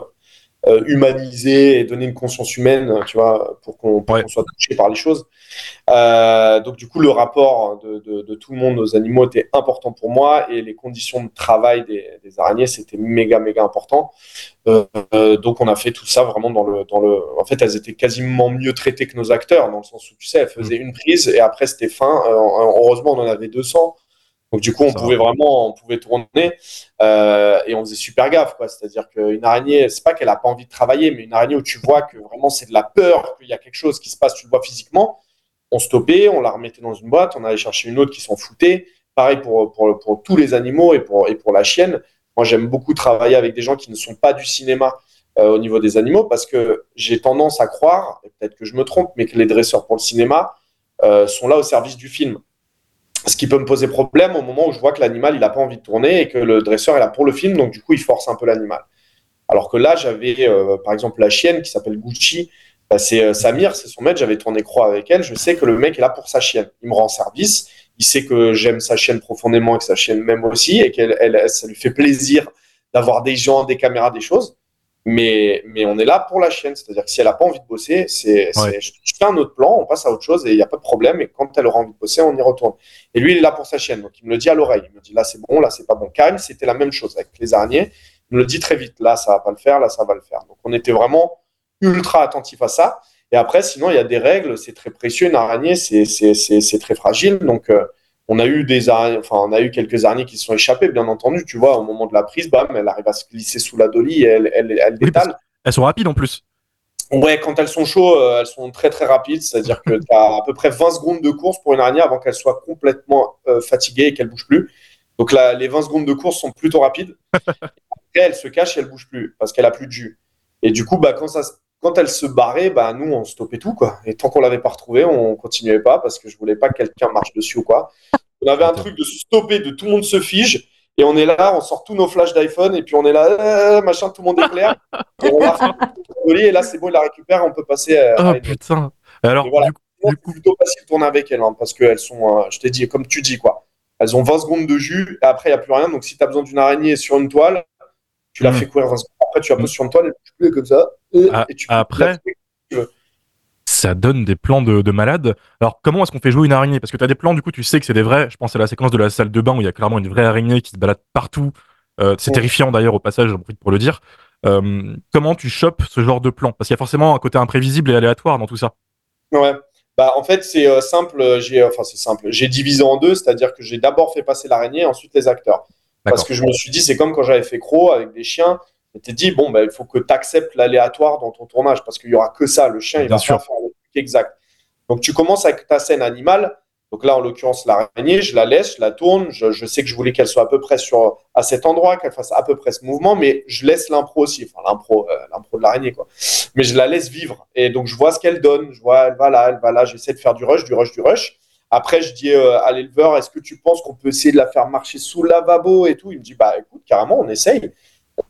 euh, humaniser et donner une conscience humaine, tu vois, pour qu'on Ouais. soit touché par les choses. Euh, donc du coup le rapport de, de- de tout le monde aux animaux était important pour moi et les conditions de travail des, des araignées c'était méga méga important. Euh, donc on a fait tout ça vraiment dans le dans le. En fait, elles étaient quasiment mieux traitées que nos acteurs dans le sens où tu sais, elles faisaient une prise et après c'était fin. Heureusement, on en avait 200. Donc du coup, on Ça pouvait vraiment, on pouvait tourner euh, et on faisait super gaffe, quoi. C'est-à-dire qu'une araignée, c'est pas qu'elle a pas envie de travailler, mais une araignée où tu vois que vraiment c'est de la peur, qu'il y a quelque chose qui se passe, tu le vois physiquement. On stoppait, on la remettait dans une boîte, on allait chercher une autre qui s'en foutait. Pareil pour, pour, pour tous les animaux et pour, et pour la chienne. Moi, j'aime beaucoup travailler avec des gens qui ne sont pas du cinéma euh, au niveau des animaux parce que j'ai tendance à croire, et peut-être que je me trompe, mais que les dresseurs pour le cinéma euh, sont là au service du film. Ce qui peut me poser problème au moment où je vois que l'animal il n'a pas envie de tourner et que le dresseur est là pour le film, donc du coup il force un peu l'animal. Alors que là, j'avais euh, par exemple la chienne qui s'appelle Gucci, bah, c'est euh, Samir, c'est son maître, j'avais tourné croix avec elle, je sais que le mec est là pour sa chienne. Il me rend service, il sait que j'aime sa chienne profondément et que sa chienne m'aime aussi et qu'elle elle- ça lui fait plaisir d'avoir des gens, des caméras, des choses. Mais, mais on est là pour la chienne, c'est-à-dire que si elle n'a pas envie de bosser, c'est, Ouais. c'est- je, je fais un autre plan, on passe à autre chose et il n'y a pas de problème. Et quand elle aura envie de bosser, on y retourne. Et lui, il est là pour sa chienne, donc il me le dit à l'oreille. Il me dit là c'est bon, là c'est pas bon. Karim, c'était la même chose avec les araignées. me le dit très vite. Là, ça va pas le faire, là, ça va le faire. Donc, on était vraiment ultra attentif à ça. Et après, sinon, il y a des règles, c'est très précieux. Une araignée, c'est très fragile. Donc, euh, on a eu des araignées, enfin, on a eu quelques araignées qui se sont échappées, bien entendu. Tu vois, au moment de la prise, bam, elle arrive à se glisser sous la dolly et elle, elle, elle détale. elles sont rapides en plus. Ouais, quand elles sont chaudes, euh, elles sont très très rapides. C'est-à-dire que tu as à peu près 20 secondes de course pour une araignée avant qu'elle soit complètement euh, fatiguée et qu'elle bouge plus. Donc là, les 20 secondes de course sont plutôt rapides. Après, elle se cache et elle bouge plus parce qu'elle a plus de jus. Et du coup, bah, quand, ça, quand elle se barrait, bah, nous, on stoppait tout. Quoi. Et tant qu'on l'avait pas retrouvée, on continuait pas parce que je voulais pas que quelqu'un marche dessus ou quoi. On avait un truc de stopper, de tout le monde se fige. Et on est là, on sort tous nos flashs d'iPhone et puis on est là, euh, machin, tout le monde éclaire. et on va et là, c'est bon, il la récupère, on peut passer. oh putain. Alors, du coup, c'est plutôt facile de tourner avec elles hein, parce qu'elles sont, euh, je t'ai dit, comme tu dis, quoi. Elles ont 20 secondes de jus et après, il n'y a plus rien. Donc, si tu as besoin d'une araignée sur une toile, tu la hmm. fais courir 20 secondes. Après, tu la poses sur une toile, elle plus comme ça. Et, ah, tu après, ça donne des plans de, de malade. Alors, comment est-ce qu'on fait jouer une araignée? Parce que tu as des plans, du coup, tu sais que c'est des vrais. Je pense à la séquence de la salle de bain où il y a clairement une vraie araignée qui se balade partout. Euh, c'est terrifiant d'ailleurs au passage, j'en profite pour le dire. Euh, comment tu chopes ce genre de plan? Parce qu'il y a forcément un côté imprévisible et aléatoire dans tout ça. Ouais. Bah, en fait, c'est euh, simple. J'ai, enfin, c'est simple. J'ai divisé en deux, c'est-à-dire que j'ai d'abord fait passer l'araignée, ensuite les acteurs. Parce que je me suis dit, c'est comme quand j'avais fait Crow avec des chiens. Je m'étais dit, bon, bah, il faut que tu acceptes l'aléatoire dans ton tournage parce qu'il y aura que ça. Le chien, il va faire le truc exact. Donc, tu commences avec ta scène animale. Donc là, en l'occurrence, l'araignée, je la laisse, je la tourne. Je, sais que je voulais qu'elle soit à peu près sur, à cet endroit, qu'elle fasse à peu près ce mouvement, mais je laisse l'impro aussi, enfin l'impro, euh, l'impro de l'araignée, quoi. Mais je la laisse vivre. Et donc, je vois ce qu'elle donne. Je vois, elle va là, elle va là. J'essaie de faire du rush, du rush, du rush. Après, je dis euh, à l'éleveur, est-ce que tu penses qu'on peut essayer de la faire marcher sous le lavabo et tout? Il me dit, bah écoute, carrément, on essaye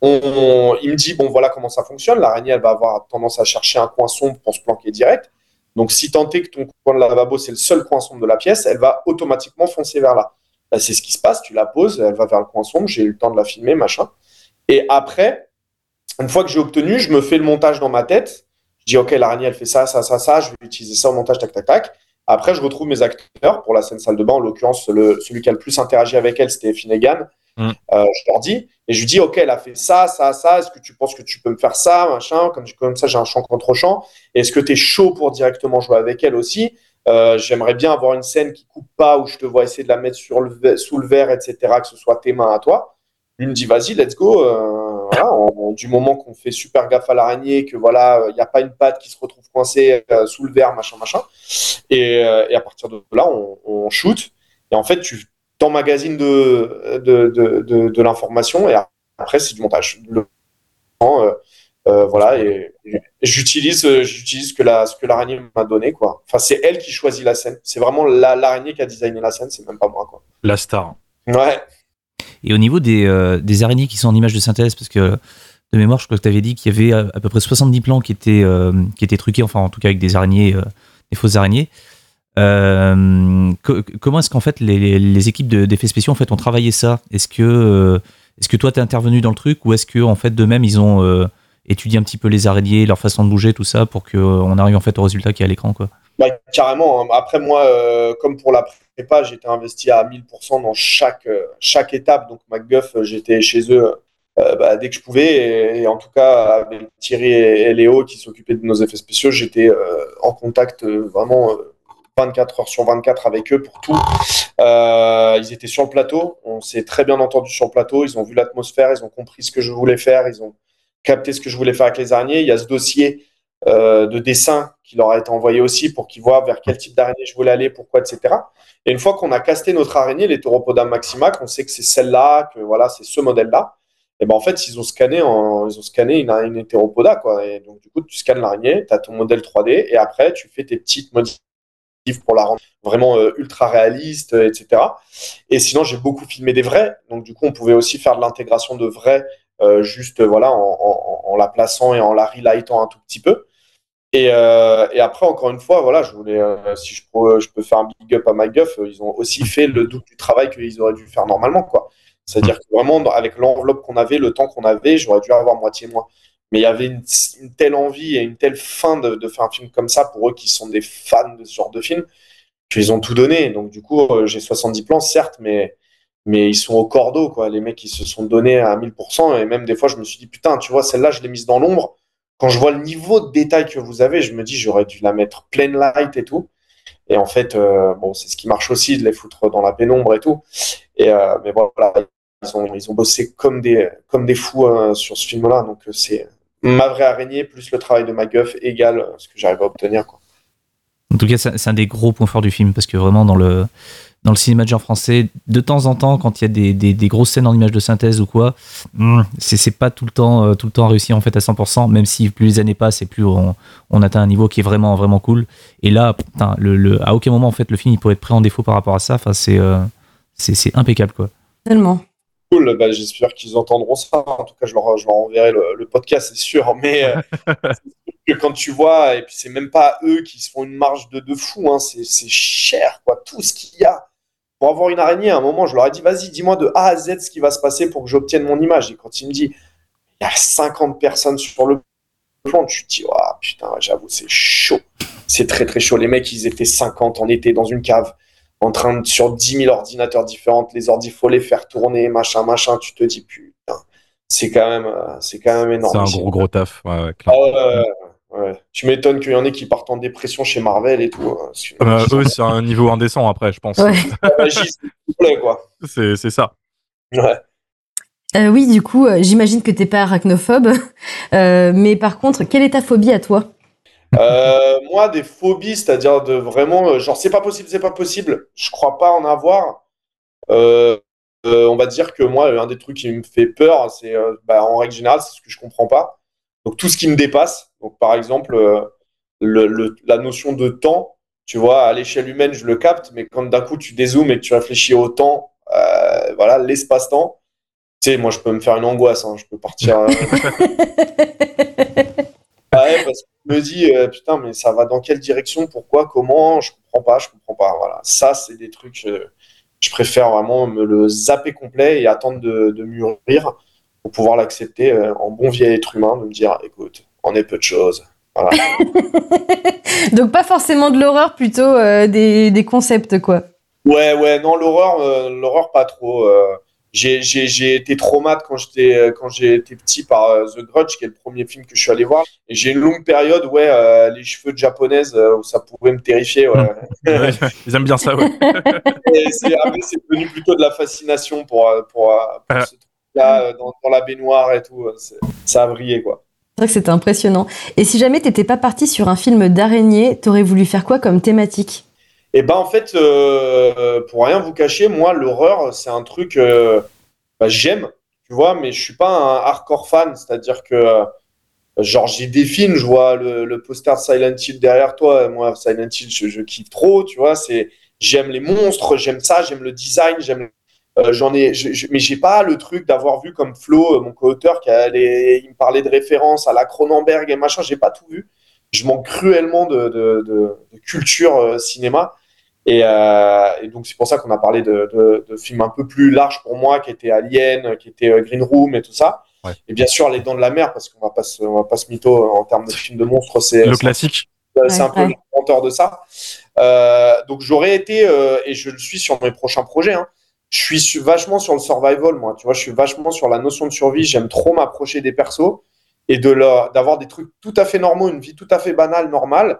il me dit, bon, voilà comment ça fonctionne. L'araignée, elle va avoir tendance à chercher un coin sombre pour se planquer direct. Donc, si tant est que ton coin de lavabo, c'est le seul coin sombre de la pièce, elle va automatiquement foncer vers là. Bah, c'est ce qui se passe. Tu la poses, elle va vers le coin sombre. J'ai eu le temps de la filmer, machin. Et après, une fois que j'ai obtenu, je me fais le montage dans ma tête. Je dis, OK, l'araignée, elle fait ça, ça, ça, ça. Je vais utiliser ça au montage, tac, tac, tac. Après, je retrouve mes acteurs pour la scène salle de bain. En l'occurrence, celui qui a le plus interagi avec elle, c'était Finnegan. Mm. Euh, je leur dis, et je lui dis, OK, elle a fait ça, ça, ça. Est-ce que tu penses que tu peux me faire ça, machin Comme, comme ça, j'ai un champ contre champ. Est-ce que tu es chaud pour directement jouer avec elle aussi? Euh, J'aimerais bien avoir une scène qui coupe pas, où je te vois essayer de la mettre sur le, sous le verre, etc., que ce soit tes mains à toi. Lui me dit, vas-y, let's go. Euh, du moment qu'on fait super gaffe à l'araignée, que voilà, il n'y a pas une patte qui se retrouve coincée sous le verre, machin, machin. Et, et à partir de là, on, on shoot. Et en fait, tu, magazine de, de, de, de, l'information et après, c'est du montage. Le, euh, euh, voilà, et, j'utilise, j'utilise que la, ce que l'araignée m'a donné, quoi. Enfin, c'est elle qui choisit la scène. C'est vraiment l'araignée qui a designé la scène, c'est même pas moi, quoi. La star. Ouais. Et au niveau des, euh, des araignées qui sont en image de synthèse, parce que de mémoire, je crois que tu avais dit qu'il y avait à, peu près 70 plans qui étaient, qui étaient truqués, enfin, en tout cas avec des araignées, des fausses araignées. Euh, comment est-ce qu'en fait les, équipes d'effets spéciaux en fait ont travaillé ça? Est-ce que euh, est-ce que toi t'es intervenu dans le truc ou est-ce que en fait de même ils ont euh, étudié un petit peu les araignées, leur façon de bouger, tout ça pour qu'on arrive en fait au résultat qui est à l'écran quoi? Bah, Carrément. Hein. Après moi, comme pour la prépa, j'étais investi à 1000% dans chaque chaque étape. Donc MacGuff, j'étais chez eux bah, dès que je pouvais. Et, en tout cas, avec Thierry et, Léo qui s'occupaient de nos effets spéciaux, j'étais en contact vraiment 24 heures sur 24 avec eux pour tout. Euh, ils étaient sur le plateau, on s'est très bien entendu sur le plateau, ils ont vu l'atmosphère, ils ont compris ce que je voulais faire, ils ont capté ce que je voulais faire avec les araignées. Il y a ce dossier euh, de dessin qui leur a été envoyé aussi pour qu'ils voient vers quel type d'araignée je voulais aller, pourquoi, etc. Et une fois qu'on a casté notre araignée, les maxima, qu'on sait que c'est celle-là, que voilà, c'est ce modèle-là, et ben en fait, ils ont scanné, en, ils ont scanné une, une hétéropoda, quoi. Et donc, du coup, tu scannes l'araignée, tu as ton modèle 3D, et après, tu fais tes petites modifications pour la rendre vraiment euh, ultra réaliste, etc. Et sinon, j'ai beaucoup filmé des vrais. Donc, du coup, on pouvait aussi faire de l'intégration de vrais, euh, juste voilà, en, la plaçant et en la relightant un tout petit peu. Et, après, encore une fois, voilà, je voulais, si je peux, je peux faire un big up à MyGuff, ils ont aussi fait le double du travail qu'ils auraient dû faire normalement, quoi. C'est-à-dire que vraiment, avec l'enveloppe qu'on avait, le temps qu'on avait, j'aurais dû avoir moitié moins mais il y avait une, telle envie et une telle fin de, faire un film comme ça pour eux qui sont des fans de ce genre de film qu'ils ont tout donné. Donc du coup, euh, j'ai 70 plans, certes, mais mais ils sont au cordeau, quoi. Les mecs, ils se sont donnés à 1000%. Et même des fois, je me suis dit, putain, tu vois, celle-là, je l'ai mise dans l'ombre. Quand je vois le niveau de détail que vous avez, je me dis, j'aurais dû la mettre plein light et tout. Et en fait, euh, bon, c'est ce qui marche aussi, de les foutre dans la pénombre et tout. Et, euh, mais voilà, ils ont, ils bossé comme des, comme fous euh, sur ce film-là. Donc, euh, c'est ma vraie araignée plus le travail de MacGuff égale ce que j'arrive à obtenir. En tout cas, c'est un des gros points forts du film parce que vraiment dans le dans le cinéma de genre français, de temps en temps, quand il y a des, des, des grosses scènes en images de synthèse ou quoi, hmm, c'est c'est pas tout le temps euh, tout le temps réussi en fait à 100%. Même si plus les années passent et plus on, on atteint un niveau qui est vraiment vraiment cool. Et là, putain, le, le- à aucun moment en fait le film il pourrait être pris en défaut par rapport à ça. Enfin, c'est euh, c'est impeccable quoi. Tellement. Cool, bah, j'espère qu'ils entendront ça. En tout cas, je leur, je leur enverrai le, le podcast, c'est sûr. Mais euh, c'est sûr que quand tu vois, et puis c'est même pas eux qui se font une marge de, de fou, hein, c'est c'est cher, quoi. Tout ce qu'il y a. Pour avoir une araignée, à un moment, je leur ai dit, vas-y, dis-moi de A à Z ce qui va se passer pour que j'obtienne mon image. Et quand il me dit, il y a 50 personnes sur le plan, tu te dis, oh, putain, j'avoue, c'est chaud. C'est très, très chaud. Les mecs, ils étaient 50 en été dans une cave en train de, sur 10 000 ordinateurs différents, les ordi, faut les faire tourner, machin, machin, tu te dis, putain, c'est quand même, euh, c'est quand même C'est énorme. un gros gros taf. Ouais, ouais, Ah. Ouais. Tu m'étonnes qu'il y en ait qui partent en dépression chez Marvel et tout. hein, Euh, eux, c'est un niveau indécent après, je pense. Ouais. C'est ça. Ouais. Euh, oui, du coup, euh, j'imagine que t'es pas arachnophobe. Euh, mais par contre, quelle est ta phobie à toi? Euh, moi, des phobies, c'est-à-dire de vraiment, genre, c'est pas possible, c'est pas possible. Je crois pas en avoir. Euh, euh, on va dire que moi, un des trucs qui me fait peur, c'est, euh, bah, en règle générale, c'est ce que je comprends pas. Donc, tout ce qui me dépasse. Donc, par exemple, euh, le, le- la notion de temps, tu vois, à l'échelle humaine, je le capte, mais quand d'un coup, tu dézoomes et que tu réfléchis au temps, euh, voilà, l'espace-temps, tu sais, moi, je peux me faire une angoisse, hein, je peux partir. euh, Ouais, parce que je me dis, euh, putain, mais ça va dans quelle direction, pourquoi, comment, je comprends pas, je comprends pas. Voilà, ça, c'est des trucs, je préfère vraiment me le zapper complet et attendre de, de mûrir pour pouvoir l'accepter euh, en bon vieil être humain, de me dire, écoute, on est peu de choses. Voilà. Donc pas forcément de l'horreur, plutôt euh, des, des concepts, quoi. Ouais, ouais, non, l'horreur, euh, l'horreur pas trop. euh, j'ai, j'ai, j'ai été traumatisé quand j'étais, quand j'ai été petit par euh, The Grudge, qui est le premier film que je suis allé voir. Et j'ai une longue période, ouais, euh, les cheveux de japonaise, euh, où ça pouvait me terrifier. Ouais. Ouais, ils aiment bien ça, ouais. C'est, après, c'est devenu plutôt de la fascination pour, pour, pour ce truc-là, euh, dans, dans la baignoire et tout. euh, ça a brillé, quoi. C'est vrai que c'était impressionnant. Et si jamais t'étais pas parti sur un film d'araignée, t'aurais voulu faire quoi comme thématique? Et ben en fait, euh, pour rien vous cacher, moi, l'horreur, c'est un truc, euh, bah, j'aime, tu vois, mais je suis pas un hardcore fan. C'est-à-dire que, genre, j'ai des films, je vois le, le poster de Silent Hill derrière toi. Moi, Silent Hill, je, je kiffe trop, tu vois. C'est, j'aime les monstres, j'aime ça, j'aime le design, j'aime. Euh, j'en ai, je, je- mais j'ai pas le truc d'avoir vu comme Flo, euh, mon co-auteur, qui allait, il me parlait de références à la Cronenberg et machin. J'ai pas tout vu. Je manque cruellement de, de, de- de culture euh, cinéma. Et, euh, et donc, c'est pour ça qu'on a parlé de, de, de films un peu plus larges pour moi, qui étaient Alien, qui étaient Green Room et tout ça. Ouais. Et bien sûr, Les Dents de la Mer, parce qu'on va pas se, on va pas se mytho en termes de films de monstres, c'est Le classique. c'est un Ouais, peu mentor de ça. Euh, donc, j'aurais été, euh, et je le suis sur mes prochains projets, hein, je suis su- vachement sur le survival, moi. Tu vois, je suis vachement sur la notion de survie. J'aime trop m'approcher des persos et de d'avoir des trucs tout à fait normaux, une vie tout à fait banale, normale.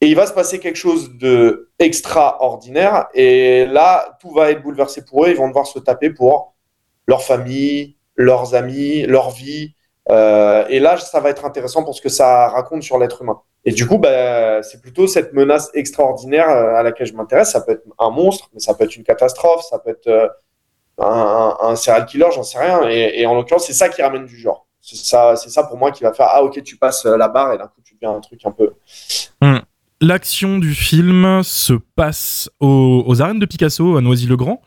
Et il va se passer quelque chose de extraordinaire. Et là, tout va être bouleversé pour eux. Ils vont devoir se taper pour leur famille, leurs amis, leur vie. Euh, et là, ça va être intéressant pour ce que ça raconte sur l'être humain. Et du coup, bah, c'est plutôt cette menace extraordinaire euh, à laquelle je m'intéresse. Ça peut être un monstre, mais ça peut être une catastrophe, ça peut être euh, un, serial killer, j'en sais rien. Et, en l'occurrence, c'est ça qui ramène du genre. C'est ça, pour moi qui va faire ah ok, tu passes euh, la barre et d'un coup tu deviens un truc un peu. L'action du film se passe aux, arènes de Picasso à Noisy-le-Grand.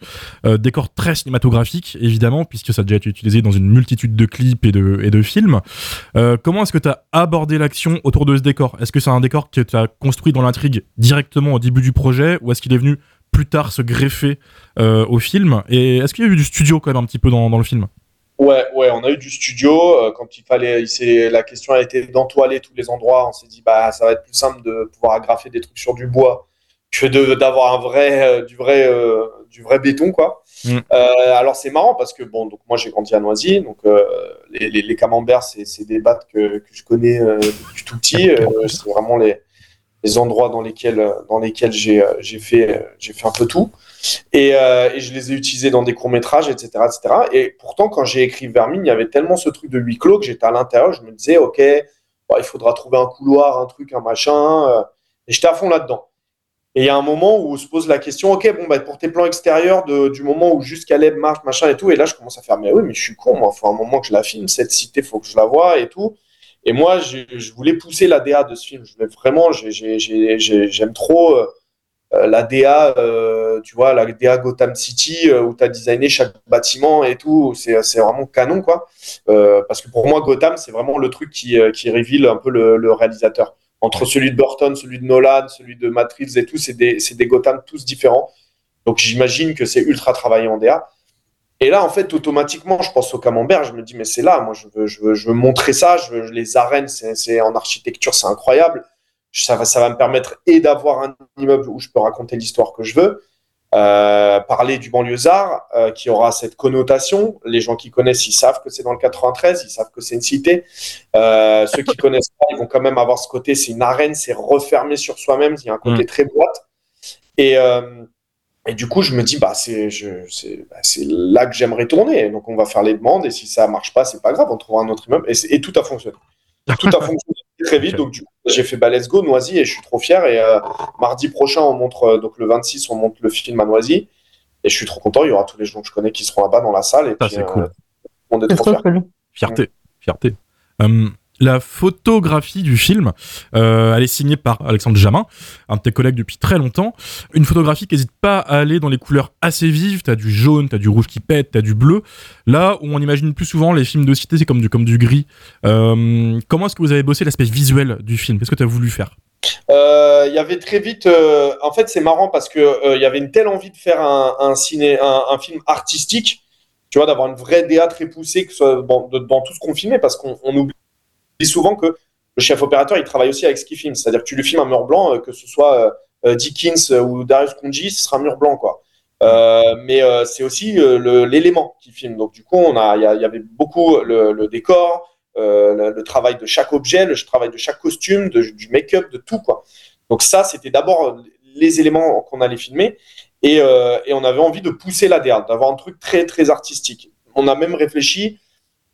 Euh, décor très cinématographique, évidemment, puisque ça a déjà été utilisé dans une multitude de clips et de, films. Euh, comment est-ce que tu as abordé l'action autour de ce décor? Est-ce que c'est un décor que tu as construit dans l'intrigue directement au début du projet, ou est-ce qu'il est venu plus tard se greffer euh, au film? Et est-ce qu'il y a eu du studio quand même un petit peu dans le film? Ouais, ouais, on a eu du studio euh, quand il fallait. il la question a été d'entoiler tous les endroits. On s'est dit bah ça va être plus simple de pouvoir agrafer des trucs sur du bois que d'avoir un vrai euh, du vrai euh, du vrai béton quoi. Mm. Euh, alors c'est marrant parce que bon donc moi j'ai grandi à Noisy donc euh, les, les, les camemberts c'est des battes que, que je connais euh, depuis tout petit c'est vraiment les les endroits dans lesquels dans lesquels j'ai fait j'ai fait un peu tout et, euh, et je les ai utilisés dans des courts métrages etc etc et pourtant quand j'ai écrit Vermine il y avait tellement ce truc de huis clos que j'étais à l'intérieur je me disais ok il faudra trouver un couloir un truc un machin euh, et j'étais à fond là-dedans et il y a un moment où on se pose la question, ok, bon, bah, pour tes plans extérieurs, du moment où juste Caleb marche, machin et tout, et là, je commence à faire, mais oui, mais je suis con, moi, faut un moment que je la filme, cette cité, faut que je la vois et tout. Et moi, je, voulais pousser la DA de ce film. Je voulais vraiment, j'ai- j'ai- j'ai- j'ai- j'aime trop euh, la DA, euh, tu vois, la DA Gotham City, euh, où tu as designé chaque bâtiment et tout. C'est vraiment canon, quoi. Euh, parce que pour moi, Gotham, c'est vraiment le truc qui, euh, qui révèle un peu le, le réalisateur entre celui de Burton, celui de Nolan, celui de Reeves et tout, c'est des, des Gotham tous différents. Donc j'imagine que c'est ultra travaillé en DA. Et là, en fait, automatiquement, je pense au camembert, je me dis, mais c'est là, moi, je veux, je veux, je veux montrer ça, je veux, les arènes, c'est en architecture, c'est incroyable. Ça va, ça va me permettre et d'avoir un immeuble où je peux raconter l'histoire que je veux, euh, parler du banlieusard euh, qui aura cette connotation. Les gens qui connaissent, ils savent que c'est dans le 93, ils savent que c'est une cité. Euh, ceux qui connaissent pas, ils vont quand même avoir ce côté, c'est une arène, c'est refermé sur soi-même, il y a un côté très boîte. Et, euh, et du coup, je me dis, bah, c'est bah, c'est là que j'aimerais tourner. Donc, on va faire les demandes et si ça marche pas, c'est pas grave, on trouvera un autre immeuble. Et, et tout a fonctionné. Tout a fonctionné très vite. Donc, du coup, j'ai fait bah, let's go, Noisy, et je suis trop fier. Et euh, mardi prochain, on montre, euh, donc le 26, on monte le film à Noisy. Et je suis trop content. Il y aura tous les gens que je connais qui seront là-bas dans la salle. Et puis, c'est euh, cool. on est trop trop fiers. cool. Fierté, fierté. Hum, la photographie du film, euh, elle est signée par Alexandre Jamin, un de tes collègues depuis très longtemps. Une photographie qui n'hésite pas à aller dans les couleurs assez vives. T'as du jaune, t'as du rouge qui pète, t'as du bleu. Là où on imagine plus souvent les films de cité, c'est comme du, comme du gris. Euh, comment est-ce que vous avez bossé l'aspect visuel du film? Qu'est-ce que tu as voulu faire? Euh, Il y avait très vite. euh, en fait, c'est marrant parce que euh, il y avait une telle envie de faire un, ciné, un, film artistique, tu vois, d'avoir une vraie DA très poussée que ce soit de- dans tout ce qu'on filmait, parce qu'on on oublie souvent que le chef opérateur, il travaille aussi avec ce qu'il filme. C'est-à-dire que tu lui filmes un mur blanc, euh, que ce soit euh, euh, Dickens ou Darius Kunji, ce sera un mur blanc, quoi. Mais c'est aussi l'élément qui filme. Donc du coup, on a, il y, avait beaucoup le, décor, le, travail de chaque objet, le travail de chaque costume, du make-up, de tout quoi. Donc ça, c'était d'abord les éléments qu'on allait filmer et, et on avait envie de pousser la DA, d'avoir un truc très très artistique. On a même réfléchi.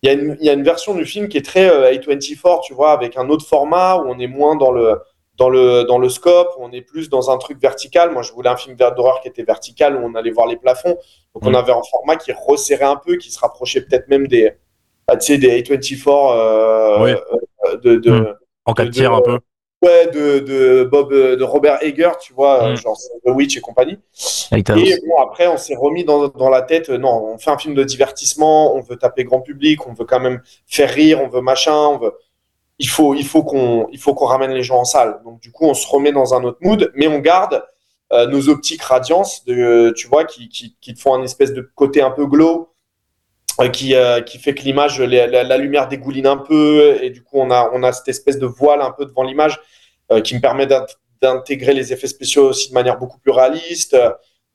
Il y, a une, il y a une version du film qui est très euh, A24, tu vois, avec un autre format où on est moins dans le dans le dans le scope, où on est plus dans un truc vertical. Moi, je voulais un film d'horreur qui était vertical où on allait voir les plafonds. Donc on Mhm. avait un format qui resserrait un peu, qui se rapprochait peut-être même des bah, tu sais, des A24 euh, Oui. euh, de, de, Mhm. En 4 de- tiers un peu. Ouais, de, de Bob, de Robert Eger, tu vois, euh, Mm. genre The Witch et compagnie. Et bon, après, on s'est remis dans, dans la tête, euh, non, on fait un film de divertissement, on veut taper grand public, on veut quand même faire rire, on veut machin, on veut. Il faut, il faut qu'on, il faut qu'on ramène les gens en salle. Donc du coup, on se remet dans un autre mood, mais on garde euh, nos optiques radiance, de, tu vois, qui, qui, qui font un espèce de côté un peu glow, euh, qui, euh, qui fait que l'image, la, la- la lumière dégouline un peu, et du coup, on a, on a cette espèce de voile un peu devant l'image qui me permet d'int- d'intégrer les effets spéciaux aussi de manière beaucoup plus réaliste.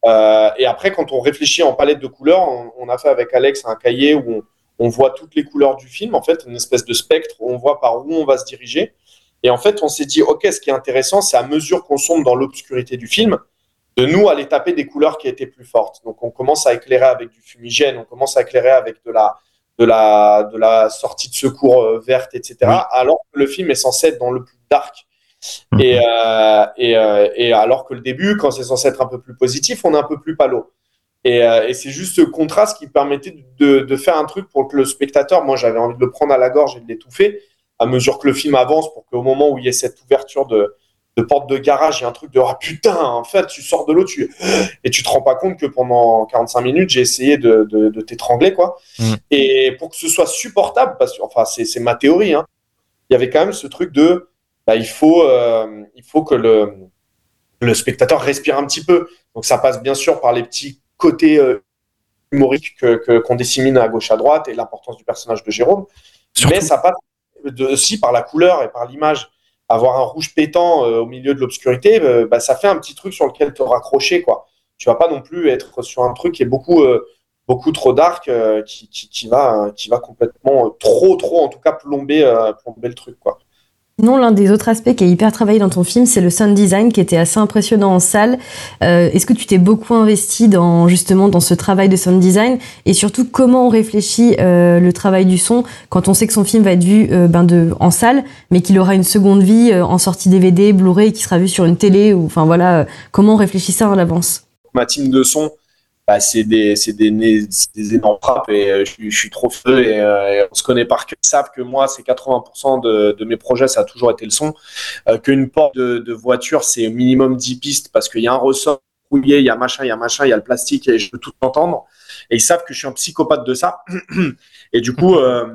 Euh, et après, quand on réfléchit en palette de couleurs, on, on a fait avec Alex un cahier où on, on voit toutes les couleurs du film, en fait, une espèce de spectre où on voit par où on va se diriger. Et en fait, on s'est dit, OK, ce qui est intéressant, c'est à mesure qu'on sombre dans l'obscurité du film, de nous aller taper des couleurs qui étaient plus fortes. Donc, on commence à éclairer avec du fumigène, on commence à éclairer avec de la, de la, de la sortie de secours euh, verte, etc. Oui. Alors que le film est censé être dans le plus dark. Mhm. Et, euh, et, euh, et alors que le début, quand c'est censé être un peu plus positif, on est un peu plus palo. Et, euh, et c'est juste ce contraste qui permettait de, de faire un truc pour que le spectateur, moi j'avais envie de le prendre à la gorge et de l'étouffer, à mesure que le film avance, pour qu'au moment où il y ait cette ouverture de, de porte de garage, il y a un truc de ah putain, en fait, tu sors de l'eau, tu et tu te rends pas compte que pendant 45 minutes, j'ai essayé de, de, de t'étrangler, quoi. Mm. Et pour que ce soit supportable, parce que, enfin, c'est c'est ma théorie, hein, il y avait quand même ce truc de bah, il, faut, euh, il faut que le, le spectateur respire un petit peu. Donc ça passe bien sûr par les petits côtés euh, humoriques que- que- qu'on dissémine à gauche à droite et l'importance du personnage de Jérôme. Surtout- Mais ça passe de- aussi par la couleur et par l'image. avoir un rouge pétant au milieu de l'obscurité, bah, ça fait un petit truc sur lequel te raccrocher, quoi. Tu vas pas non plus être sur un truc qui est beaucoup, beaucoup trop dark, qui, qui, qui, va, qui va complètement trop, trop, en tout cas, plomber, plomber le truc, quoi. Non, l'un des autres aspects qui est hyper travaillé dans ton film, c'est le sound design qui était assez impressionnant en salle. Euh, Est-ce que tu t'es beaucoup investi dans justement dans ce travail de sound design? Et surtout comment on réfléchit euh, le travail du son quand on sait que son film va être vu euh, ben de en salle, mais qu'il aura une seconde vie euh, en sortie DVD, Blu-ray, qui sera vu sur une télé ou enfin voilà, euh, comment on réfléchit ça en avance? Ma team de son, bah, c'est des, des, des, énormes frappes et euh, je, suis trop feu et, on se connaît par. Ils savent que moi, c'est 80% de, mes projets, ça a toujours été le son. Euh, Qu'une porte de, voiture, c'est au minimum 10 pistes parce qu'il y a un ressort il y a machin, il y a machin, il y a le plastique et je peux tout entendre. Et ils savent que je suis un psychopathe de ça. et du coup, euh,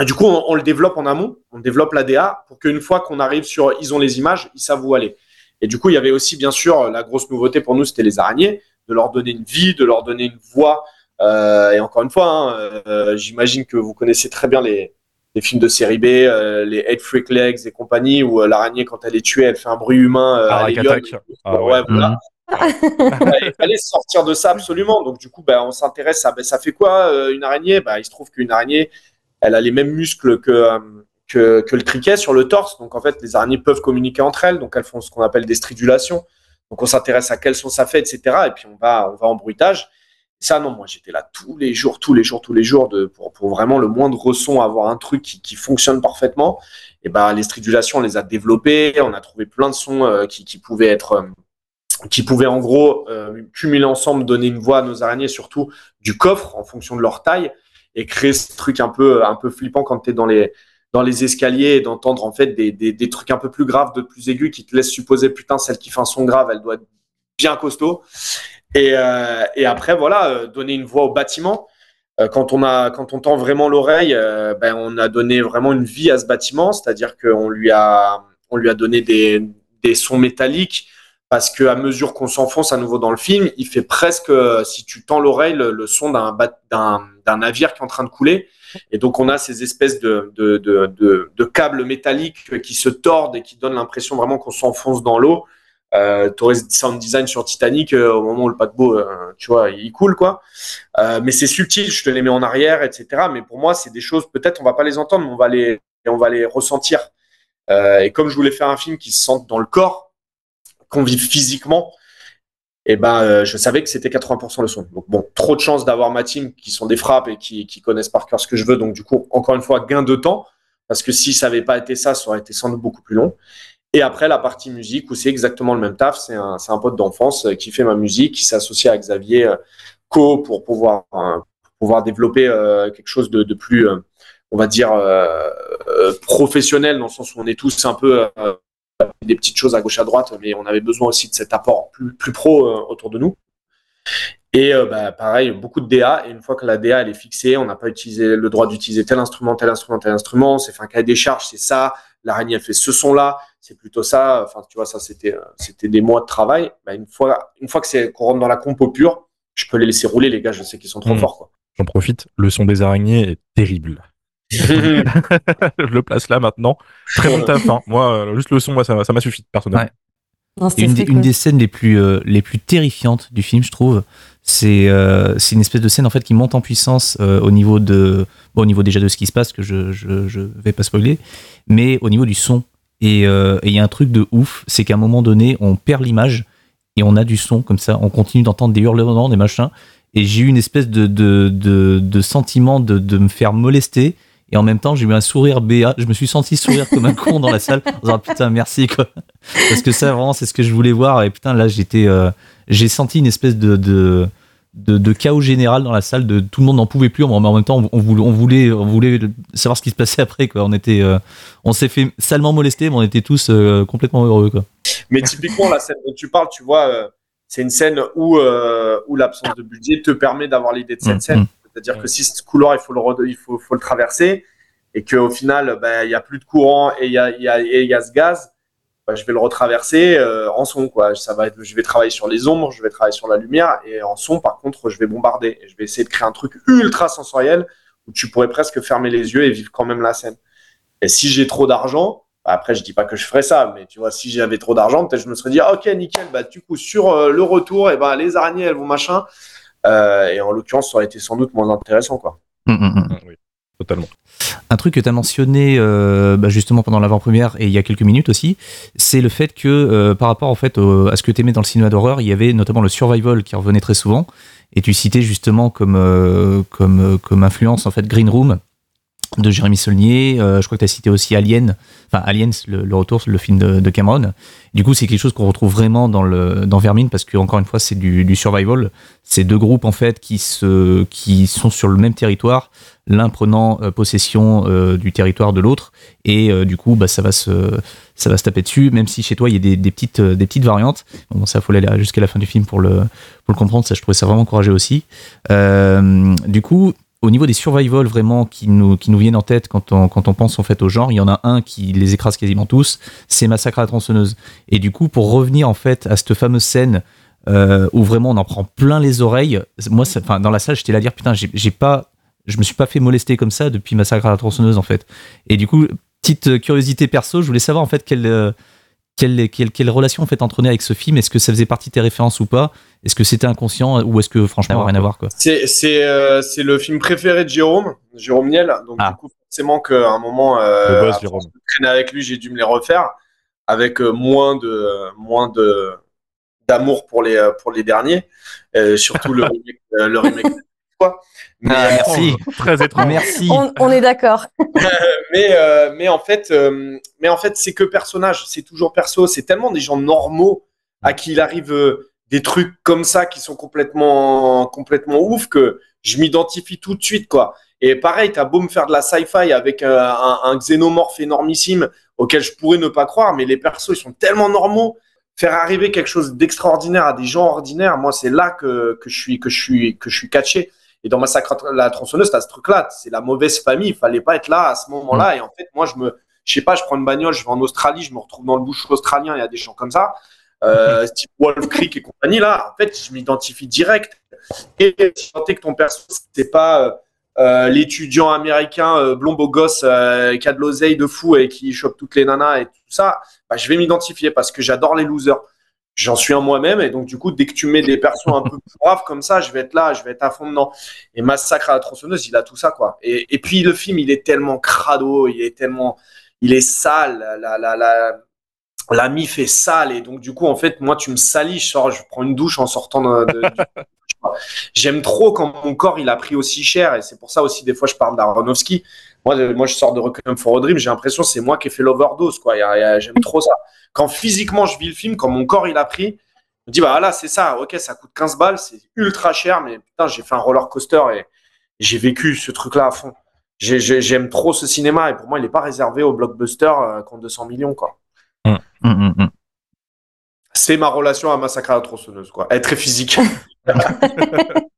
du coup on, on, le développe en amont, on développe l'ADA pour qu'une fois qu'on arrive sur ils ont les images, ils savent où aller. Et du coup, il y avait aussi, bien sûr, la grosse nouveauté pour nous, c'était les araignées de leur donner une vie, de leur donner une voix. Euh, et encore une fois, hein, euh, j'imagine que vous connaissez très bien les, les films de série B, euh, les Head Freak Legs et compagnie, où euh, l'araignée, quand elle est tuée, elle fait un bruit humain. Euh, ah, à ah, ouais. ouais, voilà. il fallait sortir de ça absolument. Donc, du coup, bah, on s'intéresse à bah, ça fait quoi une araignée? Bah, Il se trouve qu'une araignée, elle a les mêmes muscles que, que, que, le criquet sur le torse. Donc, en fait, les araignées peuvent communiquer entre elles. Donc, elles font ce qu'on appelle des stridulations. Donc on s'intéresse à quels son ça fait, etc. Et puis on va, on va en bruitage. Ça, non, moi j'étais là tous les jours, tous les jours, tous les jours de, pour, vraiment le moindre son, avoir un truc qui, fonctionne parfaitement. Et ben les stridulations, on les a développées, on a trouvé plein de sons euh, qui, qui pouvaient être, euh, qui pouvaient en gros euh, cumuler ensemble, donner une voix à nos araignées, surtout du coffre en fonction de leur taille, et créer ce truc un peu, un peu flippant quand tu es dans les, dans les escaliers et d'entendre en fait des, des, trucs un peu plus graves, de plus aigus, qui te laissent supposer putain celle qui fait un son grave, elle doit être bien costaud. Et, euh, et après voilà, euh, donner une voix au bâtiment. Euh, quand on a quand on tend vraiment l'oreille, ben on a donné vraiment une vie à ce bâtiment, c'est-à-dire qu'on lui a on lui a donné des, des sons métalliques parce que à mesure qu'on s'enfonce à nouveau dans le film, il fait presque si tu tends l'oreille le, le son d'un d'un navire qui est en train de couler. Et donc, on a ces espèces de, de, de, câbles métalliques qui se tordent et qui donnent l'impression vraiment qu'on s'enfonce dans l'eau. Euh, Torres Sound Design sur Titanic, euh, au moment où le paquebot, euh, tu vois, il coule, quoi. Euh, mais c'est subtil, je te les mets en arrière, etc. Mais pour moi, c'est des choses, peut-être, on va pas les entendre, mais on va les, on va les ressentir. Et comme je voulais faire un film qui se sente dans le corps, qu'on vive physiquement, et ben euh, je savais que c'était 80% le son. Donc bon, trop de chance d'avoir ma team qui sont des frappes et qui, qui, connaissent par cœur ce que je veux. Donc du coup, encore une fois, gain de temps parce que si ça n'avait pas été ça, ça aurait été sans doute beaucoup plus long. Et après la partie musique où c'est exactement le même taf, c'est un, un pote d'enfance euh, qui fait ma musique, qui s'associe à Xavier euh, Co pour pouvoir euh, pouvoir développer quelque chose de, de plus, on va dire professionnel dans le sens où on est tous un peu des petites choses à gauche à droite, mais on avait besoin aussi de cet apport plus, plus pro euh, autour de nous. Et euh, bah, pareil, beaucoup de DA. Et une fois que la DA elle est fixée, on n'a pas utilisé le droit d'utiliser tel instrument, tel instrument, tel instrument. C'est fait un cahier des charges, c'est ça. L'araignée fait ce son-là, c'est plutôt ça. Enfin, tu vois, ça c'était c'était des mois de travail. Bah, une fois une fois que c'est qu'on rentre dans la compo pure, je peux les laisser rouler les gars. Je sais qu'ils sont trop Mmh. forts. Quoi. J'en profite, le son des araignées est terrible. je le place là maintenant. Très bon taf. hein. Moi, euh, juste le son, moi, ça m'a ça m'a suffi personnellement. Ouais. Non, une, des, une scènes les plus, euh, les plus terrifiantes du film, je trouve, c'est euh, c'est une espèce de scène en fait qui monte en puissance euh, au niveau de bon, au niveau déjà de ce qui se passe que je je, je vais pas spoiler, mais au niveau du son. Et euh, et il y a un truc de ouf, c'est qu'à un moment donné, on perd l'image et on a du son comme ça, on continue d'entendre des hurlements, des machins. Et j'ai eu une espèce de, de, de, de sentiment de, de me faire molester. Et en même temps, j'ai eu un sourire béat. Je me suis senti sourire comme un con dans la salle. En disant, putain, merci, quoi. Parce que ça, vraiment, c'est ce que je voulais voir. Et putain, là, j'étais, euh, j'ai senti une espèce de, de, de, de chaos général dans la salle. De tout le monde n'en pouvait plus. Mais en même temps, on voulait, on voulait, on voulait savoir ce qui se passait après, quoi. On était, euh, on s'est fait salement molester, mais on était tous euh, complètement heureux, quoi. Mais typiquement, la scène dont tu parles, tu vois, euh, c'est une scène où, euh, où l'absence de budget te permet d'avoir l'idée de cette Mmh, scène. mmh. C'est-à-dire que si ce couloir, il faut le, il faut, faut le traverser et qu'au final, ben, il y a plus de courant et il y a, il y, a, y a ce gaz, ben, je vais le retraverser euh, en son. Quoi. Ça va être, je vais travailler sur les ombres, je vais travailler sur la lumière et en son, par contre, je vais bombarder. Et je vais essayer de créer un truc ultra sensoriel où tu pourrais presque fermer les yeux et vivre quand même la scène. Et si j'ai trop d'argent, Après, je dis pas que je ferais ça, mais tu vois, si j'avais trop d'argent, peut-être je me serais dit, ah, ok, nickel, bah, du coup, sur euh, le retour, et ben les araignées, elles vont machin. Euh, et en l'occurrence, ça aurait été sans doute moins intéressant, quoi. Hum, hum, hum. Oui, Un truc que tu as mentionné euh, bah, justement pendant l'avant-première et il y a quelques minutes aussi, c'est le fait que euh, par rapport au- à ce que tu aimais dans le cinéma d'horreur, il y avait notamment le survival qui revenait très souvent. Et tu citais justement euh, comme influence en fait Green Room de Jérémy Saulnier, euh, je crois que tu as cité aussi Alien, enfin Aliens le, retour le film de, Cameron. Du coup, c'est quelque chose qu'on retrouve vraiment dans le dans Vermine parce que encore une fois, c'est du, du survival, c'est deux groupes en fait qui se qui sont sur le même territoire l'un prenant euh, possession euh, du territoire de l'autre. Et euh, du coup bah, ça va se ça va se taper dessus même si chez toi il y a des, des petites euh, des petites variantes. Bon ça faut aller jusqu'à la fin du film pour le pour le comprendre. Ça je trouvais ça vraiment encouragé aussi. Euh, du coup au niveau des survival vraiment qui nous viennent en tête quand on pense en fait au genre il y en a un qui les écrase quasiment tous c'est Massacre à la tronçonneuse et du coup pour revenir en fait à cette fameuse scène euh, où vraiment on en prend plein les oreilles moi dans la salle j'étais là à dire putain j'ai pas je me suis pas fait molester comme ça depuis Massacre à la tronçonneuse en fait. Et du coup, petite curiosité perso, je voulais savoir en fait quelle, euh, quelle, quelle, quelle relation en fait entretenait avec ce film? Est-ce que ça faisait partie de tes références ou pas? Est-ce que c'était inconscient ou est-ce que franchement rien à voir quoi? C'est c'est euh, c'est le film préféré de Jérôme, Jérôme Niel. Donc Ah. du coup, forcément qu'à un moment, euh, boss, Jérôme. traîner avec lui, j'ai dû me les refaire avec euh, moins de moins de d'amour pour les euh, pour les derniers, Euh, surtout le remake, euh, le remake. quoi. Mais, Ah, euh, merci. Très étrange. Merci. On, on est d'accord. mais, euh, mais en fait, euh, mais en fait, c'est que personnage, c'est toujours perso. C'est tellement des gens normaux à qui il arrive euh, des trucs comme ça qui sont complètement, complètement ouf que je m'identifie tout de suite, quoi. Et pareil, t'as beau me faire de la sci-fi avec euh, un, un xénomorphe énormissime auquel je pourrais ne pas croire, mais les persos, ils sont tellement normaux. Faire arriver quelque chose d'extraordinaire à des gens ordinaires, moi, c'est là que, que je suis, que je suis, que je suis catché. Et dans Massacre à la tronçonneuse, t'as ce truc-là. C'est la mauvaise famille. Il fallait pas être là à ce moment-là. Et en fait, moi, je me, je sais pas, je prends une bagnole, je vais en Australie, je me retrouve dans le bush australien. Il y a des gens comme ça, euh, type Wolf Creek et compagnie. Là, en fait, je m'identifie direct. Et si que ton perso, c'est pas euh, euh, l'étudiant américain euh, blond beau gosse euh, qui a de l'oseille de fou et qui chope toutes les nanas et tout ça, bah, je vais m'identifier parce que j'adore les losers. J'en suis un moi-même et donc du coup dès que tu mets des persos un peu plus braves comme ça, je vais être là, je vais être à fond dedans. Et Massacre à la tronçonneuse, il a tout ça quoi. Et, et puis le film, il est tellement crado, il est tellement, il est sale, la la la la mif est sale et donc du coup en fait moi tu me salis, je je prends une douche en sortant de, de- J'aime trop quand mon corps il a pris aussi cher et c'est pour ça aussi des fois je parle d'Aronofsky. Moi, moi je sors de Requiem for a Dream, j'ai l'impression que c'est moi qui ai fait l'overdose quoi. Il y a- il y a- J'aime trop ça. Quand physiquement je vis le film, quand mon corps il a pris, je me dis bah voilà c'est ça. Ok ça coûte 15 balles, c'est ultra cher mais putain j'ai fait un roller coaster et j'ai vécu ce truc là à fond. J'ai- j'ai- J'aime trop ce cinéma et pour moi il n'est pas réservé aux blockbusters euh, qui ont 200 millions quoi. Hum, hum, hum. C'est ma relation à Massacre à la tronçonneuse quoi. Elle est très physique.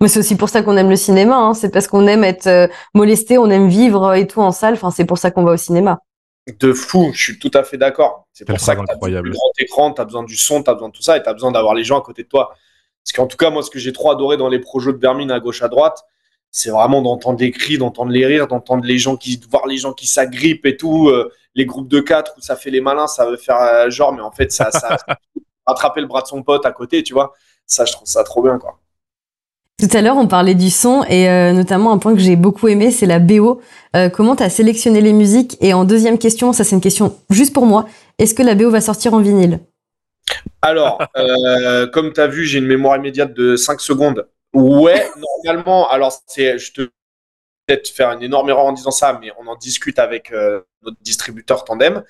Mais c'est aussi pour ça qu'on aime le cinéma. hein. C'est parce qu'on aime être euh, molesté, on aime vivre et tout en salle. Enfin, c'est pour ça qu'on va au cinéma. de fou, je suis tout à fait d'accord. C'est pour ça que tu as incroyable. le grand écran, tu as besoin du son, tu as besoin de tout ça et tu as besoin d'avoir les gens à côté de toi. Parce qu'en tout cas, moi, ce que j'ai trop adoré dans les projets de Vermine à gauche, à droite, c'est vraiment d'entendre les cris, d'entendre les rires, d'entendre les gens qui, de voir les gens qui s'agrippent et tout, euh, les groupes de quatre où ça fait les malins, ça veut faire euh, genre, mais en fait, ça, ça attraper le bras de son pote à côté, tu vois. Ça, je trouve ça trop bien, quoi. Tout à l'heure, on parlait du son et euh, notamment un point que j'ai beaucoup aimé, c'est la BO. Euh, comment tu as sélectionné les musiques? Et en deuxième question, ça c'est une question juste pour moi, est-ce que la BO va sortir en vinyle? Alors, euh, comme tu as vu, j'ai une mémoire immédiate de 5 secondes. Ouais, normalement, alors c'est, je te peut-être faire une énorme erreur en disant ça, mais on en discute avec euh, notre distributeur Tandem,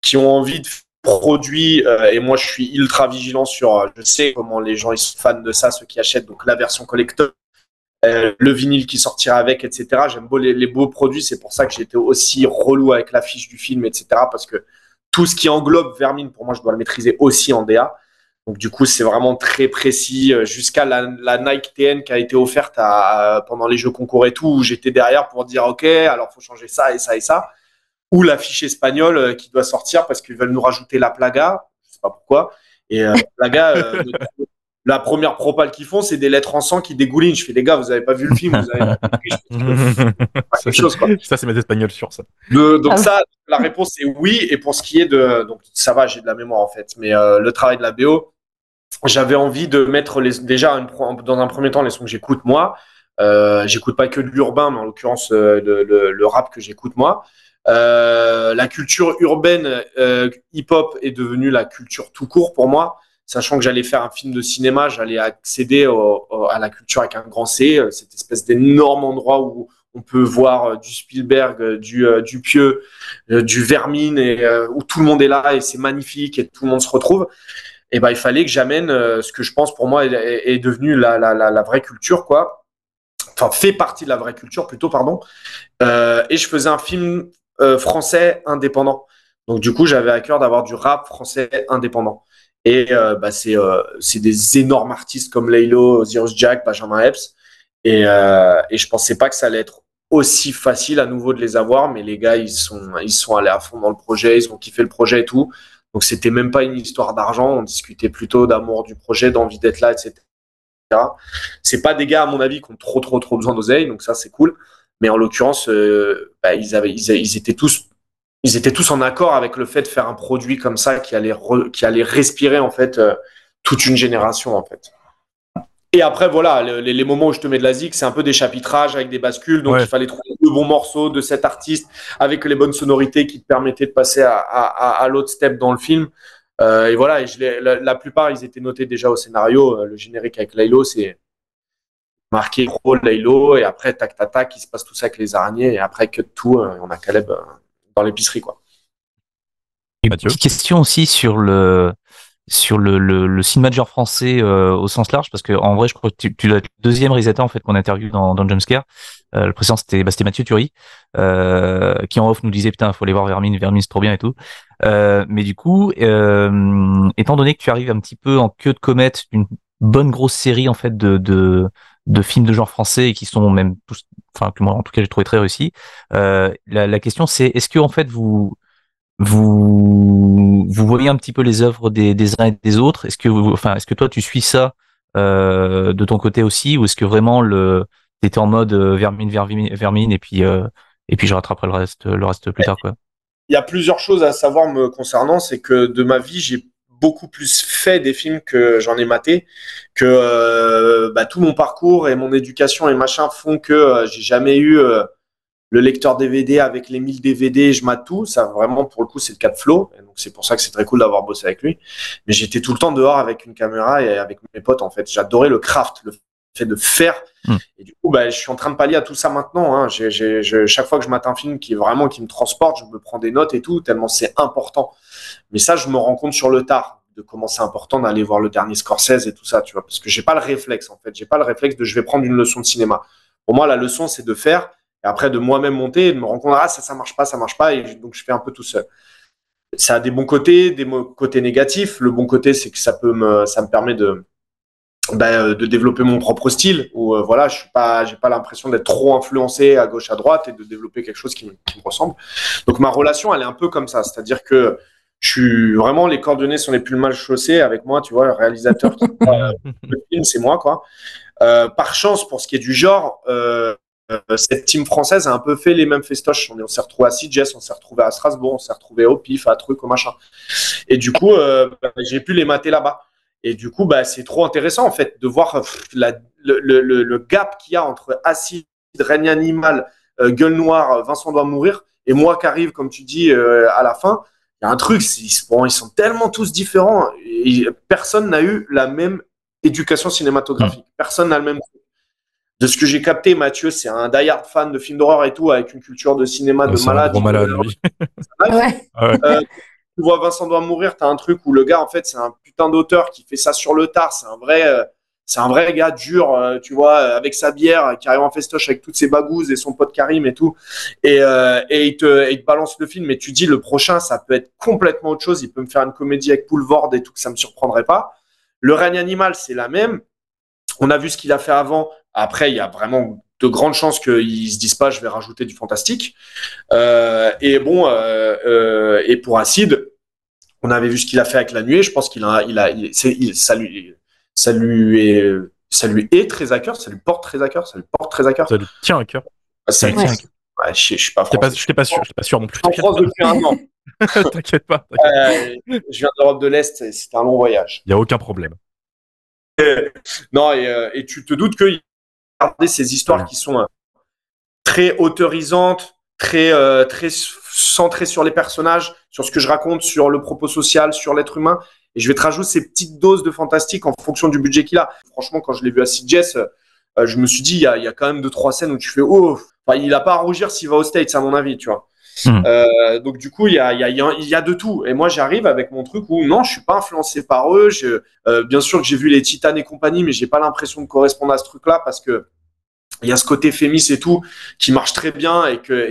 qui ont envie de produits, euh, et moi je suis ultra vigilant sur, euh, je sais comment les gens ils sont fans de ça, ceux qui achètent donc la version collector, euh, le vinyle qui sortira avec, etc. J'aime beau les, beaux produits, c'est pour ça que j'étais aussi relou avec l'affiche du film, etc. Parce que tout ce qui englobe Vermine, pour moi, je dois le maîtriser aussi en DA. Donc du coup, c'est vraiment très précis, jusqu'à la, Nike TN qui a été offerte à- pendant les jeux concours et tout, où j'étais derrière pour dire, OK, alors faut changer ça et ça et ça. Ou l'affiche espagnole euh, qui doit sortir parce qu'ils veulent nous rajouter la plaga, je sais pas pourquoi. Et euh, la plaga, euh, la première propale qu'ils font, c'est des lettres en sang qui dégoulinent. Je fais, les gars, vous avez pas vu le film, vous avez pas quelque chose, quoi. Ça, c'est mes espagnols sur ça. Donc Ah oui. ça, la réponse est oui. Et pour ce qui est de, donc ça va, j'ai de la mémoire en fait. Mais euh, le travail de la BO, j'avais envie de mettre les, déjà une dans un premier temps les sons que j'écoute moi. Euh, j'écoute pas que de l'urbain, mais en l'occurrence euh, le, le- le rap que j'écoute moi. Euh, la culture urbaine euh, hip-hop est devenue la culture tout court pour moi. Sachant que j'allais faire un film de cinéma, j'allais accéder à la culture avec un grand C, euh, cette espèce d'énorme endroit où on peut voir du Spielberg, du, du Pieux, du Vermine, et, où tout le monde est là et c'est magnifique et tout le monde se retrouve. Et ben il fallait que j'amène ce que je pense pour moi est, est- devenu la, vraie culture, quoi. Enfin, fait partie de la vraie culture plutôt, pardon. Et je faisais un film euh, français indépendant. Donc du coup, j'avais à cœur d'avoir du rap français indépendant. Et euh, bah, c'est euh, c'est des énormes artistes comme Laylo, Osiris Jack, Benjamin Epps. Et, et je pensais pas que ça allait être aussi facile à nouveau de les avoir, mais les gars, ils sont, ils sont allés à fond dans le projet, ils ont kiffé le projet et tout. Donc c'était même pas une histoire d'argent, on discutait plutôt d'amour du projet, d'envie d'être là, etc. C'est pas des gars, à mon avis, qui ont trop, trop, trop besoin d'oseille, donc ça c'est cool. Mais en l'occurrence, euh, bah, ils, avaient, ils, ils étaient tous ils étaient tous en accord avec le fait de faire un produit comme ça qui allait, re- qui allait respirer en fait euh, toute une génération en fait. Et après voilà, le- les, les moments où je te mets de la zik, c'est un peu des chapitrages avec des bascules, donc Ouais. il fallait trouver le bon morceau de cet artiste avec les bonnes sonorités qui te permettaient de passer à, à, à, à l'autre step dans le film. Euh, et voilà, et je la, la plupart ils étaient notés déjà au scénario. Le générique avec Laylo, c'est marqué pro Laylo, et après tac tac tac, il se passe tout ça avec les araignées, et après que tout, euh, on a Caleb euh, dans l'épicerie quoi. Une Mathieu petite question aussi sur le sur le, le, le cinéma de genre français euh, au sens large, parce que en vrai, je crois que tu, tu dois être le deuxième réalisateur en fait qu'on interviewe dans, dans Jumpscare. Euh, le précédent c'était bah, c'était Mathieu Turi, euh, qui en off nous disait putain, faut aller voir Vermine, Vermine c'est trop bien et tout. Euh, mais du coup, euh, étant donné que tu arrives un petit peu en queue de comète d'une bonne grosse série en fait de, de de films de genre français et qui sont même tous, enfin que moi en tout cas j'ai trouvé très réussi. Euh, la, la question c'est est-ce que en fait vous vous vous voyez un petit peu les œuvres des, des uns et des autres? Est-ce que vous, enfin est-ce que toi tu suis ça euh, de ton côté aussi? Ou est-ce que vraiment le t'étais en mode euh, vermine vermine vermine et puis euh, et puis je rattraperai le reste le reste plus tard quoi? il y a plusieurs choses à savoir me concernant. C'est que de ma vie, j'ai beaucoup plus fait des films que j'en ai maté, que euh, bah, tout mon parcours et mon éducation et machin font que euh, j'ai jamais eu euh, le lecteur DVD avec les 1000 DVD, je mate tout. Ça, vraiment, pour le coup, c'est le cas de Flo. Et donc, c'est pour ça que c'est très cool d'avoir bossé avec lui. Mais j'étais tout le temps dehors avec une caméra et avec mes potes, en fait. J'adorais le craft, le fait de faire. Mm. Et du coup, bah, je suis en train de pallier à tout ça maintenant. Hein. Je- chaque fois que je mate un film qui est vraiment qui me transporte, je me prends des notes et tout, tellement c'est important. Mais ça, je me rends compte sur le tard de comment c'est important d'aller voir le dernier Scorsese et tout ça, tu vois, parce que j'ai pas le réflexe en fait. J'ai pas le réflexe de je vais prendre une leçon de cinéma. Pour moi, la leçon, c'est de faire et après de moi-même monter et de me rendre compte ah ça ça marche pas, ça marche pas et donc je fais un peu tout seul. Ça a des bons côtés, des côtés négatifs. Le bon côté, c'est que ça peut me, ça me permet de ben, euh, de développer mon propre style où euh, voilà je suis pas j'ai pas l'impression d'être trop influencé à gauche à droite et de développer quelque chose qui, me- qui me ressemble. Donc ma relation elle est un peu comme ça. C'est à dire que je suis vraiment les coordonnées sont les plus mal chaussées avec moi tu vois le réalisateur qui euh, le film c'est moi quoi. Euh, par chance pour ce qui est du genre euh, cette team française a un peu fait les mêmes festoches. On, est- on s'est retrouvé à Sitges on s'est retrouvé à Strasbourg on s'est retrouvé au PIF à truc au machin. Et du coup ben, j'ai pu les mater là-bas et du coup, bah, c'est trop intéressant en fait de voir pff, la- le, le- le- le gap qu'il y a entre Acide, Règne Animal, euh, Gueule Noire, Vincent doit mourir, et moi qui arrive, comme tu dis, euh, à la fin. Il y a un truc, ils, sont- ils sont tellement tous différents. Et personne n'a eu la même éducation cinématographique. Personne n'a le même. De ce que j'ai capté, Mathieu, c'est un die-hard fan de films d'horreur et tout, avec une culture de cinéma de C'est un malade. gros malade, lui. Ouais. Euh, tu vois Vincent doit mourir, t'as un truc où le gars en fait c'est un putain d'auteur qui fait ça sur le tard, c'est un vrai euh, c'est un vrai gars dur, euh, tu vois, euh, avec sa bière, qui arrive en festoche avec toutes ses bagouses et son pote Karim et tout, et, et il te, il te balance le film, et tu dis le prochain ça peut être complètement autre chose, il peut me faire une comédie avec Poulvord et tout que ça me surprendrait pas. Le règne animal c'est la même. On a vu ce qu'il a fait avant. Après il y a vraiment de grandes chances qu'ils se disent pas je vais rajouter du fantastique. Euh, et bon, euh, euh, et pour Acide, on avait vu ce qu'il a fait avec la nuée. Je pense qu'il a, il a, il- c'est, il- ça lui, ça lui est, ça lui est très à cœur, ça lui porte très à cœur, ça lui porte très à cœur. Ça lui tient à cœur. Ah, ça lui Ouais. tient à cœur. Ouais, je, je suis pas français. pas sûr, j'étais pas sûr non plus. Je suis en France depuis un an. T'inquiète pas, t'inquiète pas. Euh, je viens d'Europe de l'Est, et c'était un long voyage. Il y a aucun problème. Non, et, et tu te doutes qu'il garder ces histoires qui sont euh, très autorisantes, très, euh, très centrées sur les personnages, sur ce que je raconte, sur le propos social, sur l'être humain. Et je vais te rajouter ces petites doses de fantastique en fonction du budget qu'il a. Franchement, quand je l'ai vu à CJS, euh, je me suis dit, il y a, y a quand même deux, trois scènes où tu fais, oh, enfin, il a pas à rougir s'il va aux States, à mon avis, tu vois. Hmm. Euh, donc du coup, il y a, y, y a- de tout. Et moi, j'arrive avec mon truc où non, je suis pas influencé par eux. Euh, bien sûr que j'ai vu les Titans et compagnie, mais j'ai pas l'impression de correspondre à ce truc-là parce que il y a ce côté fémis et tout qui marche très bien et que,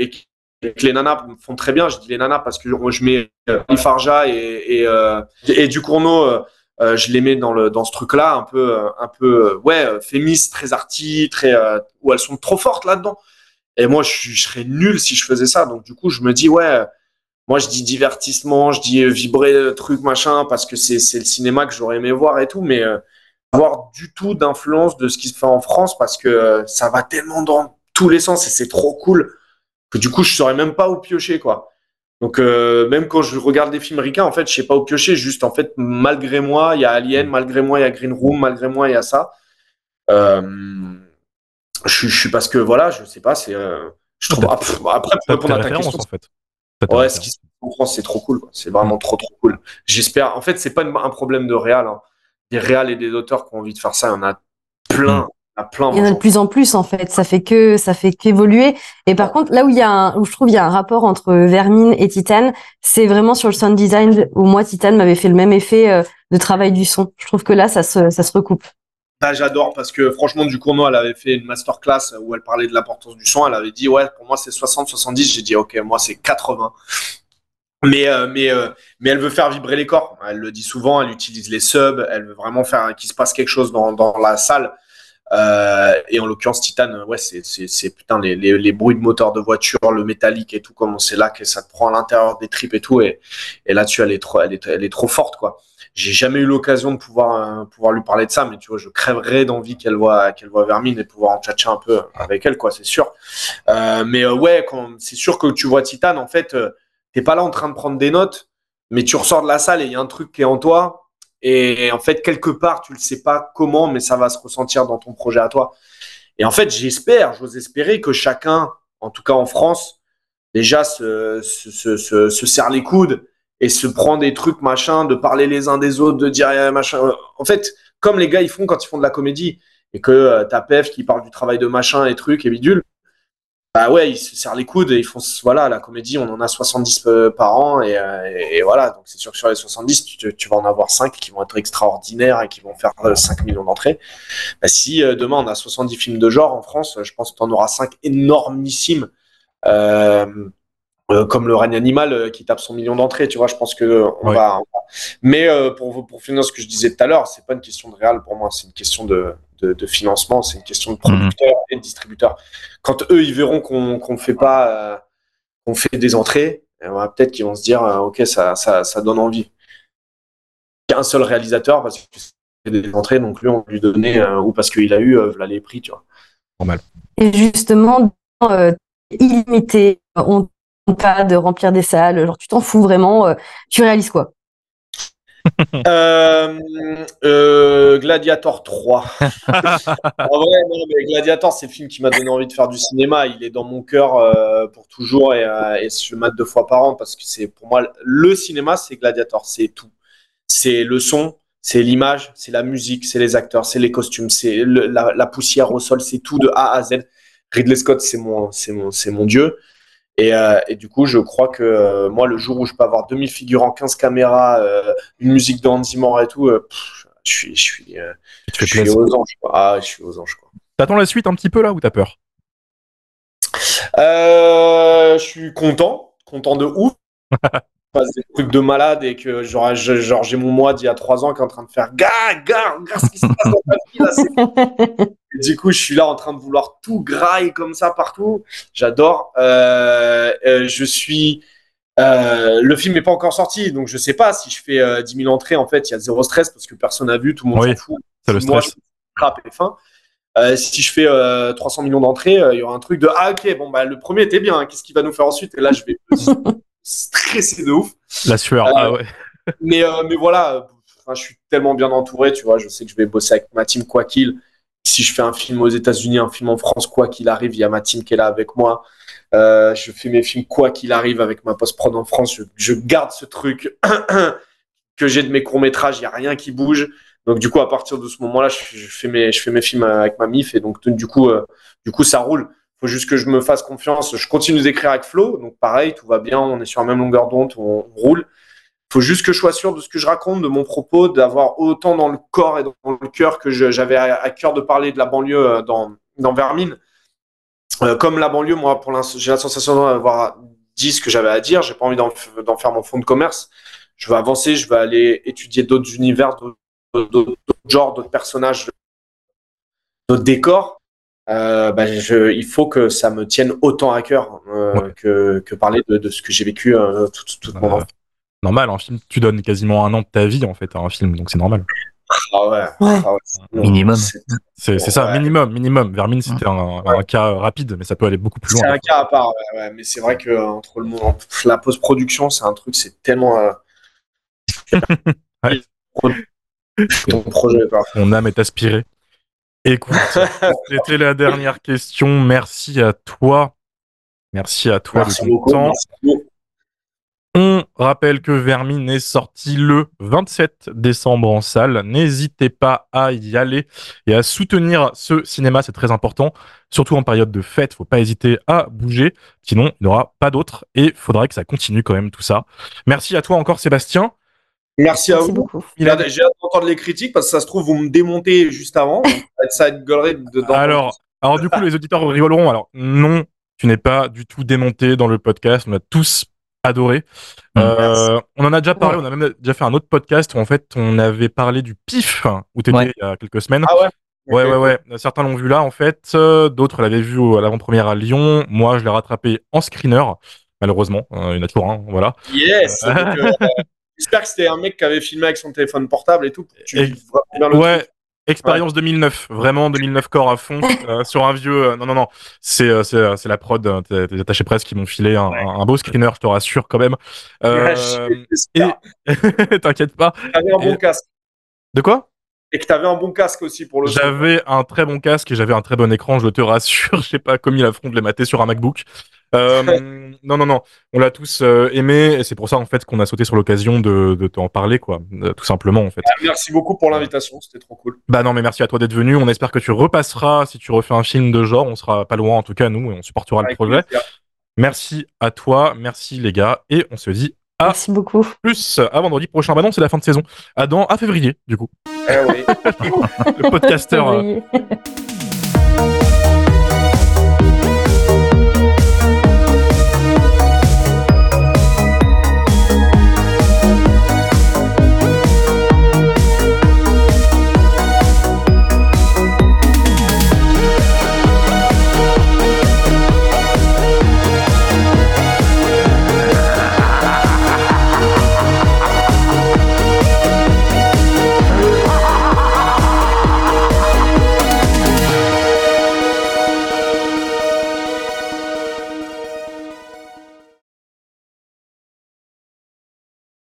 les nanas font très bien. Je dis les nanas parce que je mets euh, Farja et, et, euh, et euh, euh, je les mets dans, le, dans ce truc-là, un peu, euh, un peu euh, ouais, euh, féministe, très arty, très, euh, où elles sont trop fortes là-dedans. Et moi, je, serais nul si je faisais ça. Donc, du coup, je me dis, ouais, moi, je dis divertissement, je dis vibrer, euh, truc, machin, parce que c'est c'est le cinéma que j'aurais aimé voir et tout, mais euh, avoir du tout d'influence de ce qui se fait en France parce que euh, ça va tellement dans tous les sens et c'est trop cool que du coup, je saurais même pas où piocher, quoi. Donc, euh, même quand je regarde des films ricains, en fait, je sais pas où piocher. Juste, en fait, malgré moi, il y a Alien, malgré moi, il y a Green Room, malgré moi, il y a ça. Euh, je, suis- je suis parce que, voilà, je sais pas, c'est. euh, je trouve. Ah, pff, Après, pour répondre à ta question, en fait. Ouais, ce qui se passe en France, c'est trop cool. C'est vraiment trop, trop cool. J'espère. En fait, c'est pas un problème de réal. hein. Des réals et des auteurs qui ont envie de faire ça, il y en a plein. Il y en a plein. Il y en a de plus en plus en fait, ça fait que ça fait qu'évoluer. Et par contre, là où il y a un, où je trouve il y a un rapport entre Vermine et Titan, c'est vraiment sur le sound design où moi Titan m'avait fait le même effet euh, de travail du son. Je trouve que là ça se ça se recoupe. Ah, j'adore parce que franchement, Ducournau, elle avait fait une masterclass où elle parlait de l'importance du son. Elle avait dit, ouais, pour moi, c'est 60-70. J'ai dit, ok, moi, c'est 80. Mais, euh, euh, mais elle veut faire vibrer les corps. Elle le dit souvent, elle utilise les subs, elle veut vraiment faire qu'il se passe quelque chose dans, la salle. Euh, et en l'occurrence, Titan, ouais, c'est, putain, les, bruits de moteur de voiture, le métallique et tout, comment c'est là que ça te prend à l'intérieur des tripes et tout. Et, là-dessus, elle est trop forte, quoi. J'ai jamais eu l'occasion de pouvoir, euh, pouvoir lui parler de ça, mais tu vois, je crèverais d'envie qu'elle voit, qu'elle voit Vermine et pouvoir en tchatcher un peu avec elle, quoi, c'est sûr. Euh, mais euh, ouais, quand, c'est sûr que tu vois Titan, en fait, euh, t'es pas là en train de prendre des notes, mais tu ressors de la salle et il y a un truc qui est en toi. Et en fait, quelque part, tu le sais pas comment, mais ça va se ressentir dans ton projet à toi. Et en fait, j'espère, j'ose espérer que chacun, en tout cas en France, déjà se, se, se, se serre les coudes et se prend des trucs, machin, de parler les uns des autres, de dire eh, machin. En fait, comme les gars, ils font quand ils font de la comédie et que euh, t'as Pef qui parle du travail de machin et trucs et bidule. Bah ouais, ils se serrent les coudes et ils font, voilà, la comédie, on en a 70 euh, par an et, euh, voilà. Donc c'est sûr que sur les 70, tu, vas en avoir 5 qui vont être extraordinaires et qui vont faire euh, 5 millions d'entrées. Bah, si euh, demain on a 70 films de genre en France, je pense que tu en auras 5 énormissimes. Euh, euh, comme le règne animal euh, qui tape son million d'entrées, tu vois, je pense que euh, on, Ouais. va, on va- Mais euh, pour, pour finir ce que je disais tout à l'heure, c'est pas une question de réal pour moi, c'est une question de, de, de financement, c'est une question de producteurs et de distributeurs. Quand eux, ils verront qu'on qu'on fait pas, euh, qu'on fait des entrées, peut-être qu'ils vont se dire, euh, ok, ça, ça, ça donne envie. Il y a un seul réalisateur parce que c'est des entrées, donc lui, on lui donnait, euh, ou parce qu'il a eu, euh, voilà les prix, tu vois. Normal. Et justement, euh, illimité, on ne pas de remplir des salles, genre tu t'en fous vraiment, euh, tu réalises quoi? Euh, euh, Gladiator 3. en vrai, non, mais Gladiator, c'est le film qui m'a donné envie de faire du cinéma. Il est dans mon cœur euh, pour toujours et, euh, et je le mate deux fois par an parce que c'est pour moi le cinéma, c'est Gladiator, c'est tout. C'est le son, c'est l'image, c'est la musique, c'est les acteurs, c'est les costumes, c'est le- la, la poussière au sol, c'est tout de A à Z. Ridley Scott, c'est mon, c'est mon, c'est mon dieu. Et, euh, et du coup, je crois que euh, moi, le jour où je peux avoir 2000 figurants, 15 caméras, euh, une musique de et tout, euh, pff, je suis, je euh, je aux anges. Quoi. Ah, je suis aux anges. Quoi. T'attends la suite un petit peu là ou t'as peur? Euh, je suis content, content de ouf. Je passe des trucs de malade et que genre, je- genre j'ai mon moi d'il y a trois ans qui est en train de faire gars, gars, regarde ce qui se passe dans ta vie là. Et du coup, je suis là en train de vouloir tout grailler comme ça partout. J'adore. Euh, euh, je suis Euh, le film n'est pas encore sorti, donc je sais pas si je fais euh, 10 000 entrées. En fait, il y a zéro stress parce que personne n'a vu, tout le monde Oui, s'en fout. c'est le Moi, stress. je crape et fin. Euh, si je fais euh, 300 millions d'entrées, euh, il y aura un truc de ah ok bon bah le premier était bien, hein, qu'est-ce qu'il va nous faire ensuite? Et là je vais stresser de ouf. La sueur. Euh, ah ouais. Mais euh, mais voilà, euh, enfin, je suis tellement bien entouré, tu vois. Je sais que je vais bosser avec ma team quoi qu'il. Si je fais un film aux États-Unis, un film en France, quoi qu'il arrive, il y a ma team qui est là avec moi. Euh, je fais mes films quoi qu'il arrive avec ma post-prod en France. Je, je garde ce truc que j'ai de mes courts-métrages, il n'y a rien qui bouge. Donc du coup, à partir de ce moment-là, je, je fais mes, je fais mes films avec ma MIF et donc du coup, euh, du coup, ça roule. Faut juste que je me fasse confiance. Je continue d'écrire avec Flo, donc pareil, tout va bien, on est sur la même longueur d'onde, on, roule. faut juste que je sois sûr de ce que je raconte, de mon propos, d'avoir autant dans le corps et dans le cœur que j'avais à, cœur de parler de la banlieue euh, dans, dans Vermine. Euh, comme la banlieue, moi, pour l'instant, j'ai la sensation d'avoir dit ce que j'avais à dire. J'ai pas envie d'en faire mon fond de commerce. Je veux avancer, je veux aller étudier d'autres univers, d'autres genres, d'autres personnages, d'autres décors. Euh, bah, je, il faut que ça me tienne autant à cœur euh, Ouais. que, que parler de, de ce que j'ai vécu euh, toute mon Euh, enfance. normal, un film, tu donnes quasiment un an de ta vie en fait à un film, donc c'est normal. Ah ouais. Ouais. Ah ouais, c'est- Minimum. C'est C'est c'est ça, minimum, minimum. Vermine, c'était un, un cas rapide, mais ça peut aller beaucoup plus c'est loin. un cas à part, ouais, ouais, mais c'est vrai que entre le pff, la post-production, c'est un truc, c'est tellement euh, Ouais. ton projet. Mon âme est aspirée. Écoute, c'était la dernière question. Merci à toi. Merci à toi Merci de ton beaucoup. temps. merci. On rappelle que Vermine est sorti le 27 décembre en salle. N'hésitez pas à y aller et à soutenir ce cinéma, c'est très important. Surtout en période de fête, faut pas hésiter à bouger, sinon il n'y aura pas d'autres et il faudrait que ça continue quand même tout ça. Merci à toi encore Sébastien. Merci à vous. beaucoup. J'ai hâte j'ai hâte d'entendre les critiques parce que ça se trouve, vous me démontez juste avant. Ça gueulerie dedans. Alors, alors du coup, les auditeurs rigoleront. Alors, non, tu n'es pas du tout démonté dans le podcast. On a tous adoré. Euh, on en a déjà parlé. On a même déjà fait un autre podcast où en fait, on avait parlé du pif où tu étais Ouais. il y a quelques semaines. Ah ouais Ouais, ouais, ouais. Certains l'ont vu là, en fait. Euh, D'autres l'avaient vu à l'avant-première à Lyon. Moi, je l'ai rattrapé en screener. Malheureusement, Euh, il y en a toujours un. Voilà. Yes. Donc, euh, J'espère que c'était un mec qui avait filmé avec son téléphone portable et tout. Tu Et- vives vraiment bien le Ouais. truc. Expérience 2009, vraiment 2009 corps à fond euh, sur un vieux. euh, non non non, c'est euh, c'est la prod, euh, tes tes attachés presse qui m'ont filé un, Ouais. un beau screener, je te rassure quand même. Euh, et t'inquiète pas. t'avais un bon et- casque. De quoi? Et que t'avais un bon casque aussi pour le. J'avais un très bon casque et j'avais un très bon écran, je te rassure. J'ai pas commis l'affront de les mater sur un MacBook. Euh, non non non, on l'a tous euh, aimé et c'est pour ça en fait qu'on a sauté sur l'occasion de, de t'en parler quoi, euh, tout simplement en fait. Ah, Merci beaucoup pour l'invitation, c'était trop cool. Bah non, mais merci à toi d'être venu. On espère que tu repasseras si tu refais un film de genre. On sera pas loin, en tout cas, nous, et on supportera le projet. Merci à toi, merci les gars, et on se dit à Merci beaucoup. plus à vendredi prochain. Bah non, c'est la fin de saison. À dans, à février, du coup. Eh oui. Le podcasteur.